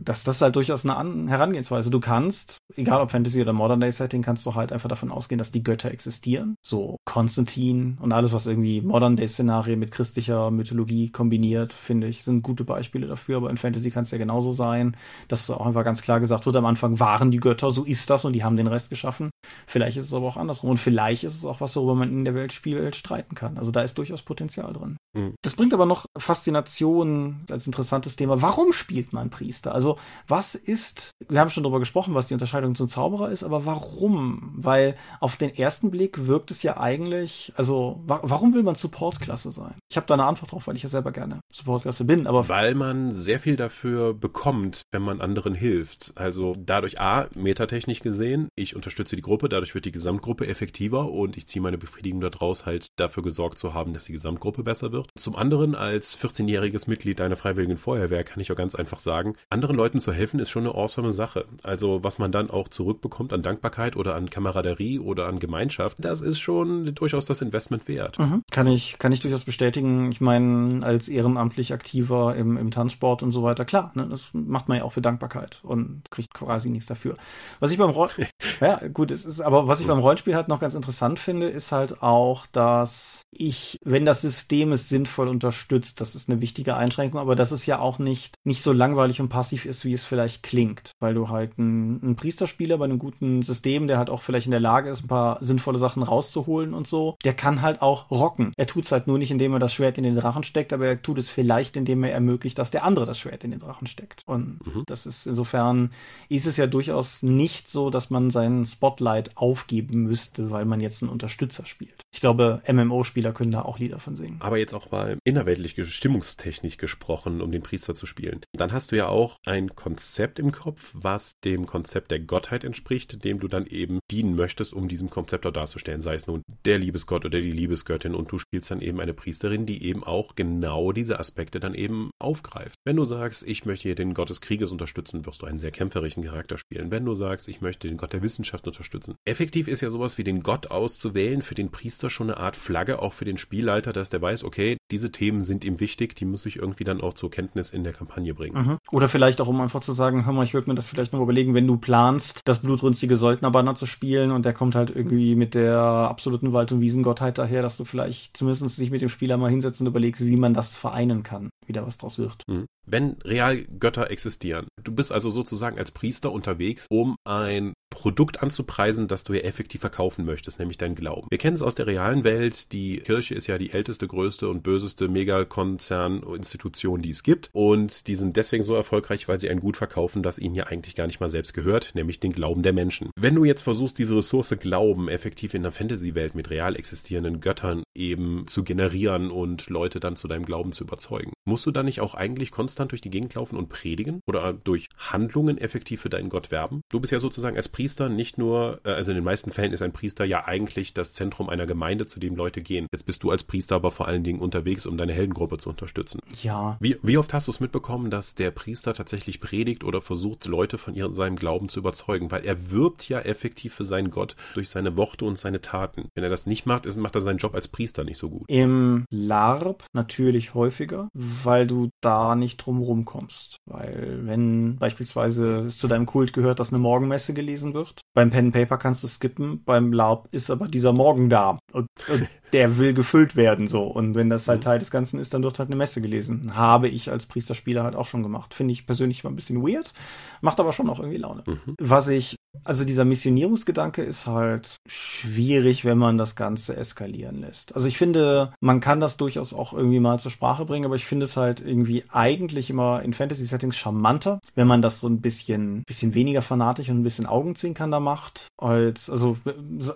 dass das halt durchaus eine An Herangehensweise. Du kannst, egal ob Fantasy oder Modern Day Setting, kannst du halt einfach davon ausgehen, dass die Götter existieren. So Konstantin und alles, was irgendwie Modern Day Szenarien mit christlicher Mythologie kombiniert, finde ich, sind gute Beispiele dafür. Aber in Fantasy kann es ja genauso sein, dass auch einfach ganz klar gesagt wird, am Anfang waren die Götter, so ist das und die haben den Rest geschaffen. Vielleicht ist es aber auch andersrum. Und vielleicht ist es auch was, worüber man in der Welt spielt, streiten kann. Also da ist durchaus Potenzial drin. Mhm. Das bringt aber noch Faszination als interessantes Thema. Warum spielt man Priester? Also was ist, wir haben schon darüber gesprochen, was die Unterscheidung zum Zauberer ist, aber warum? Weil auf den ersten Blick wirkt es ja eigentlich, also wa warum will man Supportklasse sein? Ich habe da eine Antwort drauf, weil ich ja selber gerne Supportklasse bin, aber weil man sehr viel dafür bekommt, wenn man anderen hilft. Also dadurch A, metatechnisch gesehen, ich unterstütze die Gruppe dadurch wird die Gesamtgruppe effektiver und ich ziehe meine Befriedigung daraus, halt dafür gesorgt zu haben, dass die Gesamtgruppe besser wird. Zum anderen, als 14-jähriges Mitglied einer Freiwilligen Feuerwehr kann ich auch ganz einfach sagen, anderen Leuten zu helfen ist schon eine awesome Sache. Also was man dann auch zurückbekommt an Dankbarkeit oder an Kameraderie oder an Gemeinschaft, das ist schon durchaus das Investment wert. Mhm. Kann ich, kann ich durchaus bestätigen. Ich meine, als ehrenamtlich aktiver im, im Tanzsport und so weiter, klar, ne, das macht man ja auch für Dankbarkeit und kriegt quasi nichts dafür. Was ich beim Roll ja, gut, es ist, aber was ich beim Rollenspiel halt noch ganz interessant finde, ist halt auch, dass ich, wenn das System es sinnvoll unterstützt, das ist eine wichtige Einschränkung, aber dass es ja auch nicht, nicht so langweilig und passiv ist, wie es vielleicht klingt, weil du halt ein, ein Priesterspieler bei einem guten System, der halt auch vielleicht in der Lage ist, ein paar sinnvolle Sachen rauszuholen und so, der kann halt auch rocken. Er tut es halt nur nicht, indem er das Schwert in den Drachen steckt, aber er tut es vielleicht, indem er ermöglicht, dass der andere das Schwert in den Drachen steckt. Und mhm. das ist insofern, ist es ja durchaus nicht so, dass man seinen Spotlight aufgeben müsste, weil man jetzt einen Unterstützer spielt. Ich glaube, MMO-Spieler können da auch Lieder von singen. Aber jetzt auch mal innerweltlich stimmungstechnisch gesprochen, um den Priester zu spielen. Dann hast du ja auch ein Konzept im Kopf, was dem Konzept der Gottheit entspricht, dem du dann eben dienen möchtest, um diesem Konzept auch darzustellen. Sei es nun der Liebesgott oder die Liebesgöttin und du spielst dann eben eine Priesterin, die eben auch genau diese Aspekte dann eben aufgreift. Wenn du sagst, ich möchte hier den Gott des Krieges unterstützen, wirst du einen sehr kämpferischen Charakter spielen. Wenn du sagst, ich möchte den Gott der Wissenschaft unterstützen. Effektiv ist ja sowas wie den Gott auszuwählen für den Priester schon eine Art Flagge, auch für den Spielleiter, dass der weiß, okay, diese Themen sind ihm wichtig, die muss ich irgendwie dann auch zur Kenntnis in der Kampagne bringen. Mhm. Oder vielleicht auch, um einfach zu sagen, hör mal, ich würde mir das vielleicht noch überlegen, wenn du planst, das blutrünstige Söldnerbanner zu spielen und der kommt halt irgendwie mit der absoluten Wald- und Wiesengottheit daher, dass du vielleicht zumindest dich mit dem Spieler mal hinsetzt und überlegst, wie man das vereinen kann, wie da was draus wird. Mhm. Wenn real Götter existieren, du bist also sozusagen als Priester unterwegs, um ein Produkt anzupreisen, das du ja effektiv verkaufen möchtest, nämlich dein Glauben. Wir kennen es aus der realen Welt. Die Kirche ist ja die älteste, größte und böseste Megakonzern-Institution, die es gibt. Und die sind deswegen so erfolgreich, weil sie ein Gut verkaufen, das ihnen ja eigentlich gar nicht mal selbst gehört, nämlich den Glauben der Menschen. Wenn du jetzt versuchst, diese Ressource Glauben effektiv in der Fantasy-Welt mit real existierenden Göttern eben zu generieren und Leute dann zu deinem Glauben zu überzeugen, musst du dann nicht auch eigentlich konstant durch die Gegend laufen und predigen oder durch Handlungen effektiv für deinen Gott werben? Du bist ja sozusagen als Priester nicht nur, äh, also in den meisten Fällen ist ein Priester ja eigentlich das Zentrum einer Gemeinde, zu dem Leute gehen. Jetzt bist du als Priester aber vor allen Dingen unterwegs, um deine Heldengruppe zu unterstützen. Ja. Wie, wie oft hast du es mitbekommen, dass der Priester tatsächlich predigt oder versucht, Leute von ihrem, seinem Glauben zu überzeugen? Weil er wirbt ja effektiv für seinen Gott durch seine Worte und seine Taten. Wenn er das nicht macht, macht er seinen Job als Priester nicht so gut. Im LARP natürlich häufiger, weil du da nicht drum rumkommst. Weil wenn beispielsweise es zu deinem Kult gehört, dass eine Morgenmesse gelesen wird, beim Pen Paper kannst du skippen, beim LARP ist aber dieser Morgen da und, und der will gefüllt werden so. Und wenn das halt mhm. Teil des Ganzen ist, dann wird halt eine Messe gelesen. Habe ich als Priesterspieler halt auch schon gemacht. Finde ich persönlich mal ein bisschen weird, macht aber schon auch irgendwie Laune. Mhm. Was ich also dieser Missionierungsgedanke ist halt schwierig, wenn man das Ganze eskalieren lässt. Also ich finde, man kann das durchaus auch irgendwie mal zur Sprache bringen, aber ich finde es halt irgendwie eigentlich immer in Fantasy-Settings charmanter, wenn man das so ein bisschen, bisschen weniger fanatisch und ein bisschen augenzwinkernder macht, als, also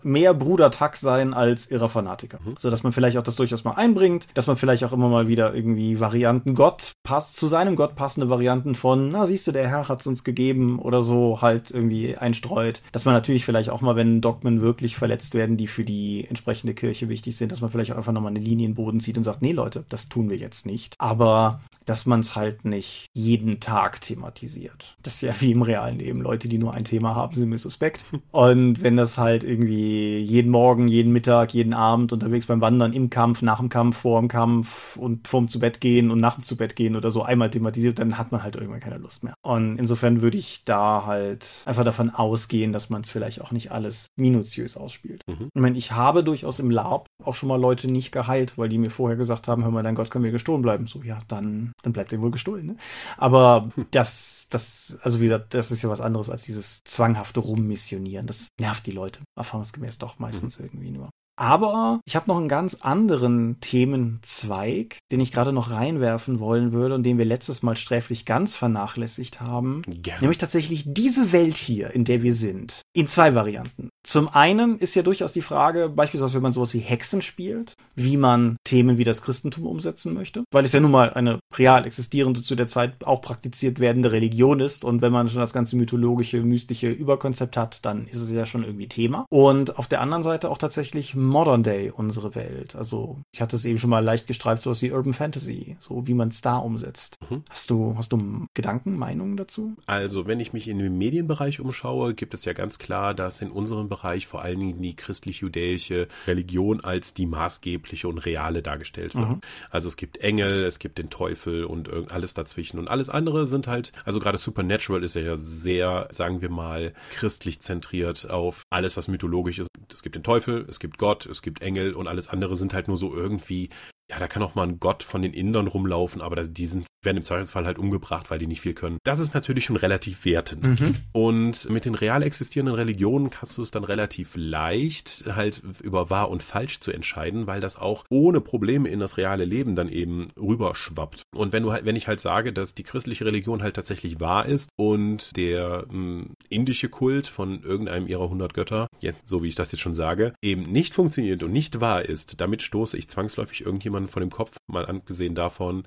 mehr Bruder-Tack sein als irrer Fanatiker. Mhm. So dass man vielleicht auch das durchaus mal einbringt, dass man vielleicht auch immer mal wieder irgendwie Varianten Gott passt, zu seinem Gott passende Varianten von, na siehst du, der Herr hat es uns gegeben oder so halt irgendwie einstreut streut. Dass man natürlich vielleicht auch mal, wenn Dogmen wirklich verletzt werden, die für die entsprechende Kirche wichtig sind, dass man vielleicht auch einfach nochmal eine Linie in den Boden zieht und sagt, nee Leute, das tun wir jetzt nicht. Aber dass man es halt nicht jeden Tag thematisiert. Das ist ja wie im realen Leben. Leute, die nur ein Thema haben, sind mir suspekt. Und wenn das halt irgendwie jeden Morgen, jeden Mittag, jeden Abend unterwegs beim Wandern, im Kampf, nach dem Kampf, vor dem Kampf und vorm zu Bett gehen und nach dem zu Bett gehen oder so einmal thematisiert, dann hat man halt irgendwann keine Lust mehr. Und insofern würde ich da halt einfach davon ausgehen, dass man es vielleicht auch nicht alles minutiös ausspielt. Mhm. Ich meine, ich habe durchaus im Lab auch schon mal Leute nicht geheilt, weil die mir vorher gesagt haben, hör mal, dein Gott kann mir gestohlen bleiben. So, ja, dann dann, bleibt er wohl gestohlen. Ne? Aber das, das, also wie gesagt, das ist ja was anderes als dieses zwanghafte Rummissionieren. Das nervt die Leute, erfahrungsgemäß doch meistens mhm. irgendwie nur. Aber ich habe noch einen ganz anderen Themenzweig, den ich gerade noch reinwerfen wollen würde und den wir letztes Mal sträflich ganz vernachlässigt haben. Gerne. Nämlich tatsächlich diese Welt hier, in der wir sind. In zwei Varianten. Zum einen ist ja durchaus die Frage, beispielsweise wenn man sowas wie Hexen spielt, wie man Themen wie das Christentum umsetzen möchte, weil es ja nun mal eine real existierende, zu der Zeit auch praktiziert werdende Religion ist und wenn man schon das ganze mythologische, mystische Überkonzept hat, dann ist es ja schon irgendwie Thema. Und auf der anderen Seite auch tatsächlich Modern Day unsere Welt. Also ich hatte es eben schon mal leicht gestreift, sowas wie Urban Fantasy, so wie man es da umsetzt. Mhm. Hast du, hast du Gedanken, Meinungen dazu? Also, wenn ich mich in dem Medienbereich umschaue, gibt es ja ganz klar, dass in unserem Bereich vor allen Dingen die christlich-judäische Religion als die maßgebliche und reale dargestellt wird. Mhm. Also es gibt Engel, es gibt den Teufel und alles dazwischen. Und alles andere sind halt, also gerade Supernatural ist ja sehr, sagen wir mal, christlich zentriert auf alles, was mythologisch ist. Es gibt den Teufel, es gibt Gott, es gibt Engel und alles andere sind halt nur so irgendwie ja, da kann auch mal ein Gott von den Indern rumlaufen, aber die sind, werden im Zweifelsfall halt umgebracht, weil die nicht viel können. Das ist natürlich schon relativ wertend. Und mit den real existierenden Religionen kannst du es dann relativ leicht halt über wahr und falsch zu entscheiden, weil das auch ohne Probleme in das reale Leben dann eben rüberschwappt. Und wenn du halt, wenn ich halt sage, dass die christliche Religion halt tatsächlich wahr ist und der mh, indische Kult von irgendeinem ihrer 100 Götter, ja, so wie ich das jetzt schon sage, eben nicht funktioniert und nicht wahr ist, damit stoße ich zwangsläufig irgendjemanden vor dem Kopf, mal angesehen davon,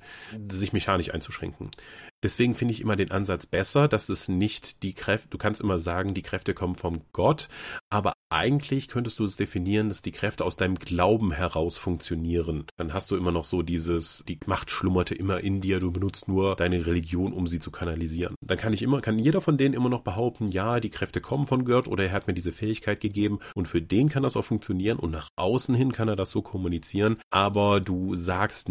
sich mechanisch einzuschränken. Deswegen finde ich immer den Ansatz besser, dass es nicht die Kräfte, du kannst immer sagen, die Kräfte kommen vom Gott, aber eigentlich könntest du es definieren, dass die Kräfte aus deinem Glauben heraus funktionieren. Dann hast du immer noch so dieses, die Macht schlummerte immer in dir, du benutzt nur deine Religion, um sie zu kanalisieren. Dann kann ich immer, kann jeder von denen immer noch behaupten, ja, die Kräfte kommen von Gott oder er hat mir diese Fähigkeit gegeben und für den kann das auch funktionieren und nach außen hin kann er das so kommunizieren, aber du sagst,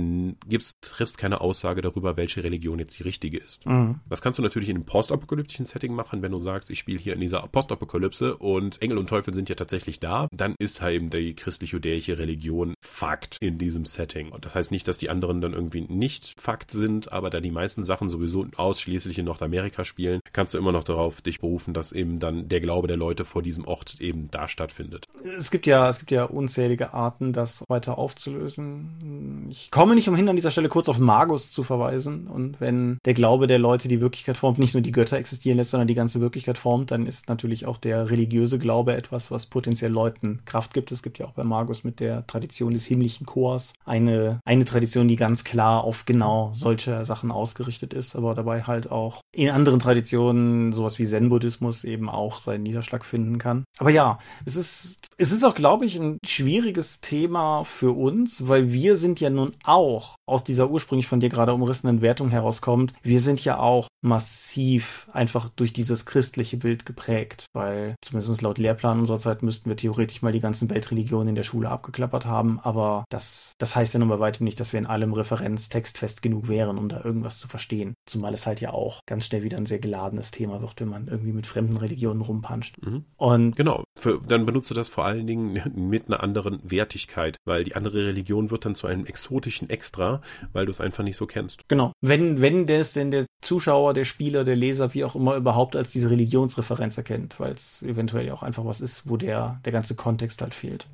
gibst, triffst keine Aussage darüber, welche Religion jetzt die richtige ist. Mhm. Das kannst du natürlich in einem postapokalyptischen Setting machen, wenn du sagst, ich spiele hier in dieser Postapokalypse und Engel und Teufel sind ja tatsächlich da, dann ist halt eben die christlich-judäische Religion Fakt in diesem Setting. Und das heißt nicht, dass die anderen dann irgendwie nicht Fakt sind, aber da die meisten Sachen sowieso ausschließlich in Nordamerika spielen, kannst du immer noch darauf dich berufen, dass eben dann der Glaube der Leute vor diesem Ort eben da stattfindet. Es gibt ja, es gibt ja unzählige Arten, das weiter aufzulösen. Ich komme nicht umhin, an dieser Stelle kurz auf Magus zu verweisen. Und wenn der Glaube der Leute die Wirklichkeit formt, nicht nur die Götter existieren lässt, sondern die ganze Wirklichkeit formt, dann ist natürlich auch der religiöse Glaube etwas, was potenziell Leuten Kraft gibt. Es gibt ja auch bei Magus mit der Tradition des himmlischen Chors eine, eine Tradition, die ganz klar auf genau solche Sachen ausgerichtet ist, aber dabei halt auch in anderen Traditionen, sowas wie Zen-Buddhismus, eben auch seinen Niederschlag finden kann. Aber ja, es ist, es ist auch, glaube ich, ein schwieriges Thema für uns, weil wir sind ja nun auch aus dieser ursprünglich von dir gerade umrissenen Wertung herauskommt, wir sind ja auch massiv einfach durch dieses christliche Bild geprägt, weil zumindest laut Lehrplan unserer Zeit müssten wir theoretisch mal die ganzen Weltreligionen in der Schule abgeklappert haben, aber das, das heißt ja nun bei weitem nicht, dass wir in allem referenztextfest genug wären, um da irgendwas zu verstehen. Zumal es halt ja auch ganz schnell wieder ein sehr geladenes Thema wird, wenn man irgendwie mit fremden Religionen rumpuncht. Mhm. Und Genau, für, dann benutze das vor allen Dingen mit einer anderen Wertigkeit, weil die andere Religion wird dann zu einem exotischen Extra, weil du es einfach nicht so kennst. Genau. Wenn, wenn das denn der Zuschauer, der Spieler, der Leser, wie auch immer, überhaupt als diese Religionsreferenz erkennt, weil es eventuell ja auch einfach was ist, wo der, der ganze Kontext halt fehlt.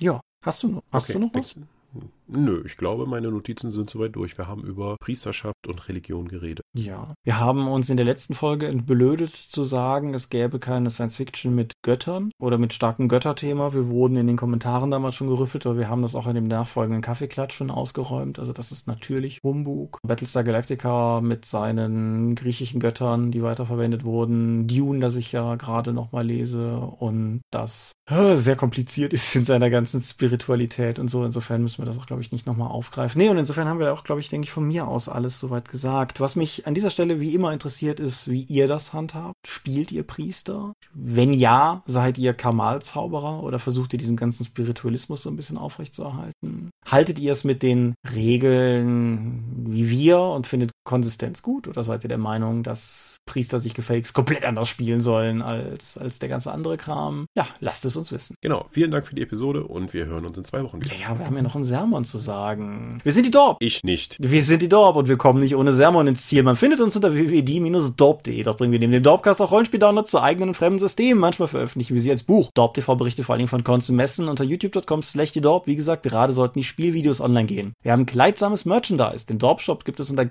Ja. Hast du noch, hast Okay, du noch was? Nö, ich glaube, meine Notizen sind soweit durch. Wir haben über Priesterschaft und Religion geredet. Ja. Wir haben uns in der letzten Folge entblödet zu sagen, es gäbe keine Science Fiction mit Göttern oder mit starkem Götterthema. Wir wurden in den Kommentaren damals schon gerüffelt, aber wir haben das auch in dem nachfolgenden Kaffeeklatsch schon ausgeräumt. Also das ist natürlich Humbug. Battlestar Galactica mit seinen griechischen Göttern, die weiterverwendet wurden. Dune, das ich ja gerade nochmal lese und das äh, sehr kompliziert ist in seiner ganzen Spiritualität und so. Insofern müssen wir das auch, glaube ich, nicht nochmal aufgreifen. Nee, und insofern haben wir auch, glaube ich, denke ich, von mir aus alles soweit gesagt. Was mich an dieser Stelle wie immer interessiert ist, wie ihr das handhabt. Spielt ihr Priester? Wenn ja, seid ihr Kamal-Zauberer oder versucht ihr diesen ganzen Spiritualismus so ein bisschen aufrechtzuerhalten? Haltet ihr es mit den Regeln wie wir und findet Konsistenz gut oder seid ihr der Meinung, dass Priester sich gefälligst komplett anders spielen sollen als, als der ganze andere Kram? Ja, lasst es uns wissen. Genau, vielen Dank für die Episode und wir hören uns in zwei Wochen wieder. Ja, wir haben ja noch einen Sermon zu sagen. Wir sind die Dorp. Ich nicht. Wir sind die Dorp und wir kommen nicht ohne Sermon ins Ziel. Man findet uns unter www.die-dorp.de. Dort bringen wir neben dem Dorpcast auch Rollenspiel-Downloads zu eigenen und fremden Systemen. Manchmal veröffentlichen wir sie als Buch. Dorp TV berichtet vor allen Dingen von und Messen unter youtube.com slash die Dorp. Wie gesagt, gerade sollten die Spielvideos online gehen. Wir haben kleidsames Merchandise. Den Dorp-Shop gibt es unter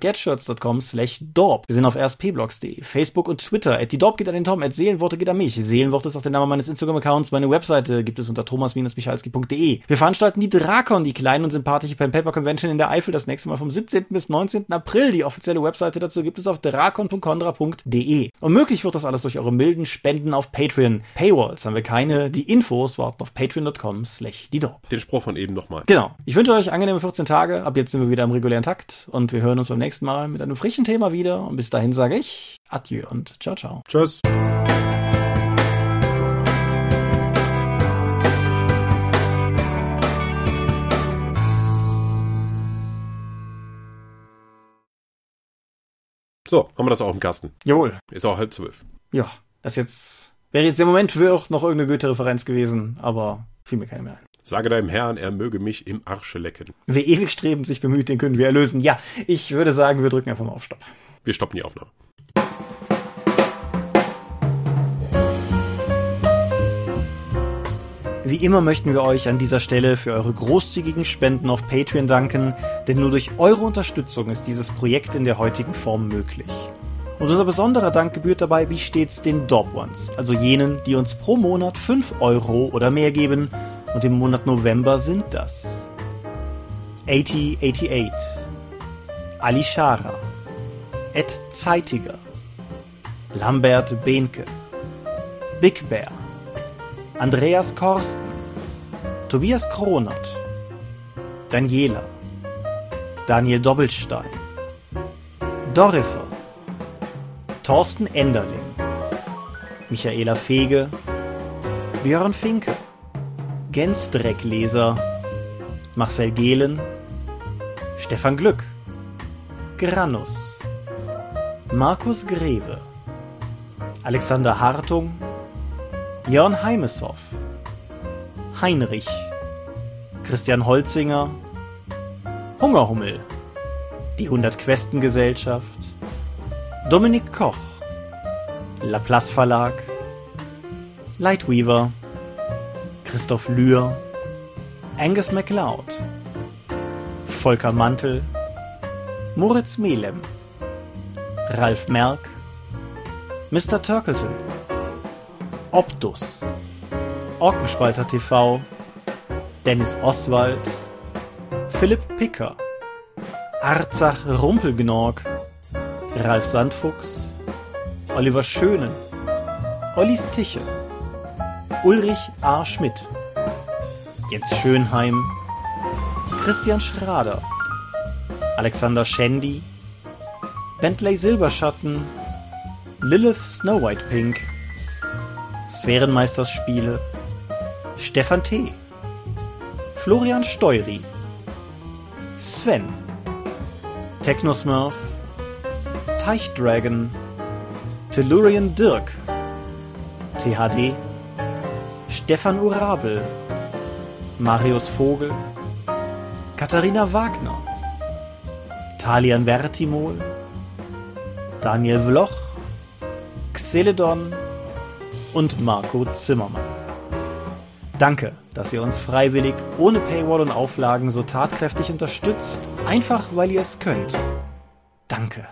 getshirts.com slash dorp. Wir sind auf rspblogs.de, Facebook und Twitter. At die Dorp geht an den Tom, at Seelenworte geht an mich. Seelenworte ist auch der Name meines Instagram-Accounts. Meine Webseite gibt es unter thomas-michalski.de. Wir veranstalten die Drakon, die kleine und sympathische Pen Paper Convention in der Eifel, das nächste Mal vom 17. bis 19. April. Die offizielle Webseite dazu gibt es auf drakon.condra.de. Und möglich wird das alles durch eure milden Spenden auf Patreon. Paywalls haben wir keine. Die Infos warten auf patreon.com slash die Dorp. Den Spruch von eben nochmal. Genau. Ich wünsche euch angenehme 14 Tage. Ab jetzt sind wir wieder im regulären Takt und wir hören uns beim nächsten Mal mit einem frischen Thema wieder. Und bis dahin sage ich Adieu und ciao, ciao. Tschüss. So, haben wir das auch im Kasten. Jawohl. Ist auch halb zwölf. Ja, das jetzt wäre jetzt im Moment für auch noch irgendeine Goethe-Referenz gewesen, aber fiel mir keine mehr ein. Sage deinem Herrn, er möge mich im Arsche lecken. Wer ewig strebend sich bemüht, den können wir erlösen. Ja, ich würde sagen, wir drücken einfach mal auf Stopp. Wir stoppen die Aufnahme. Wie immer möchten wir euch an dieser Stelle für eure großzügigen Spenden auf Patreon danken, denn nur durch eure Unterstützung ist dieses Projekt in der heutigen Form möglich. Und unser besonderer Dank gebührt dabei wie stets den Dorp Ones, also jenen, die uns pro Monat 5 Euro oder mehr geben und im Monat November sind das 8088, Ali Schara, Ed Zeitiger, Lambert Behnke, Big Bear, Andreas Korsten, Tobias Kronert, Daniela, Daniel Doppelstein, Dorifer, Thorsten Enderling, Michaela Fege, Björn Finke, Gensdreckleser, Marcel Gehlen, Stefan Glück, Granus, Markus Greve, Alexander Hartung, Jörn Heimeshoff, Heinrich, Christian Holzinger, Hungerhummel, die 100 Questen Gesellschaft, Dominik Koch, Laplace Verlag, Lightweaver, Christoph Lühr, Angus MacLeod, Volker Mantel, Moritz Melem, Ralf Merck, Mr. Turkleton, Optus, Orkenspalter TV, Dennis Oswald, Philipp Picker, Arzach Rumpelgnorg, Ralf Sandfuchs, Oliver Schönen, Ollis Tiche, Ulrich A. Schmidt, Jens Schönheim, Christian Schrader, Alexander Schendi, Bentley Silberschatten, Lilith Snow White Pink, Sphärenmeisterspiele, Stefan T., Florian Steury, Sven, Technosmurf, Teichdragon, Tellurian Dirk, THD, Stefan Urabel, Marius Vogel, Katharina Wagner, Talian Vertimol, Daniel Vloch, Xeledon und Marco Zimmermann. Danke, dass ihr uns freiwillig, ohne Paywall und Auflagen so tatkräftig unterstützt, einfach weil ihr es könnt. Danke.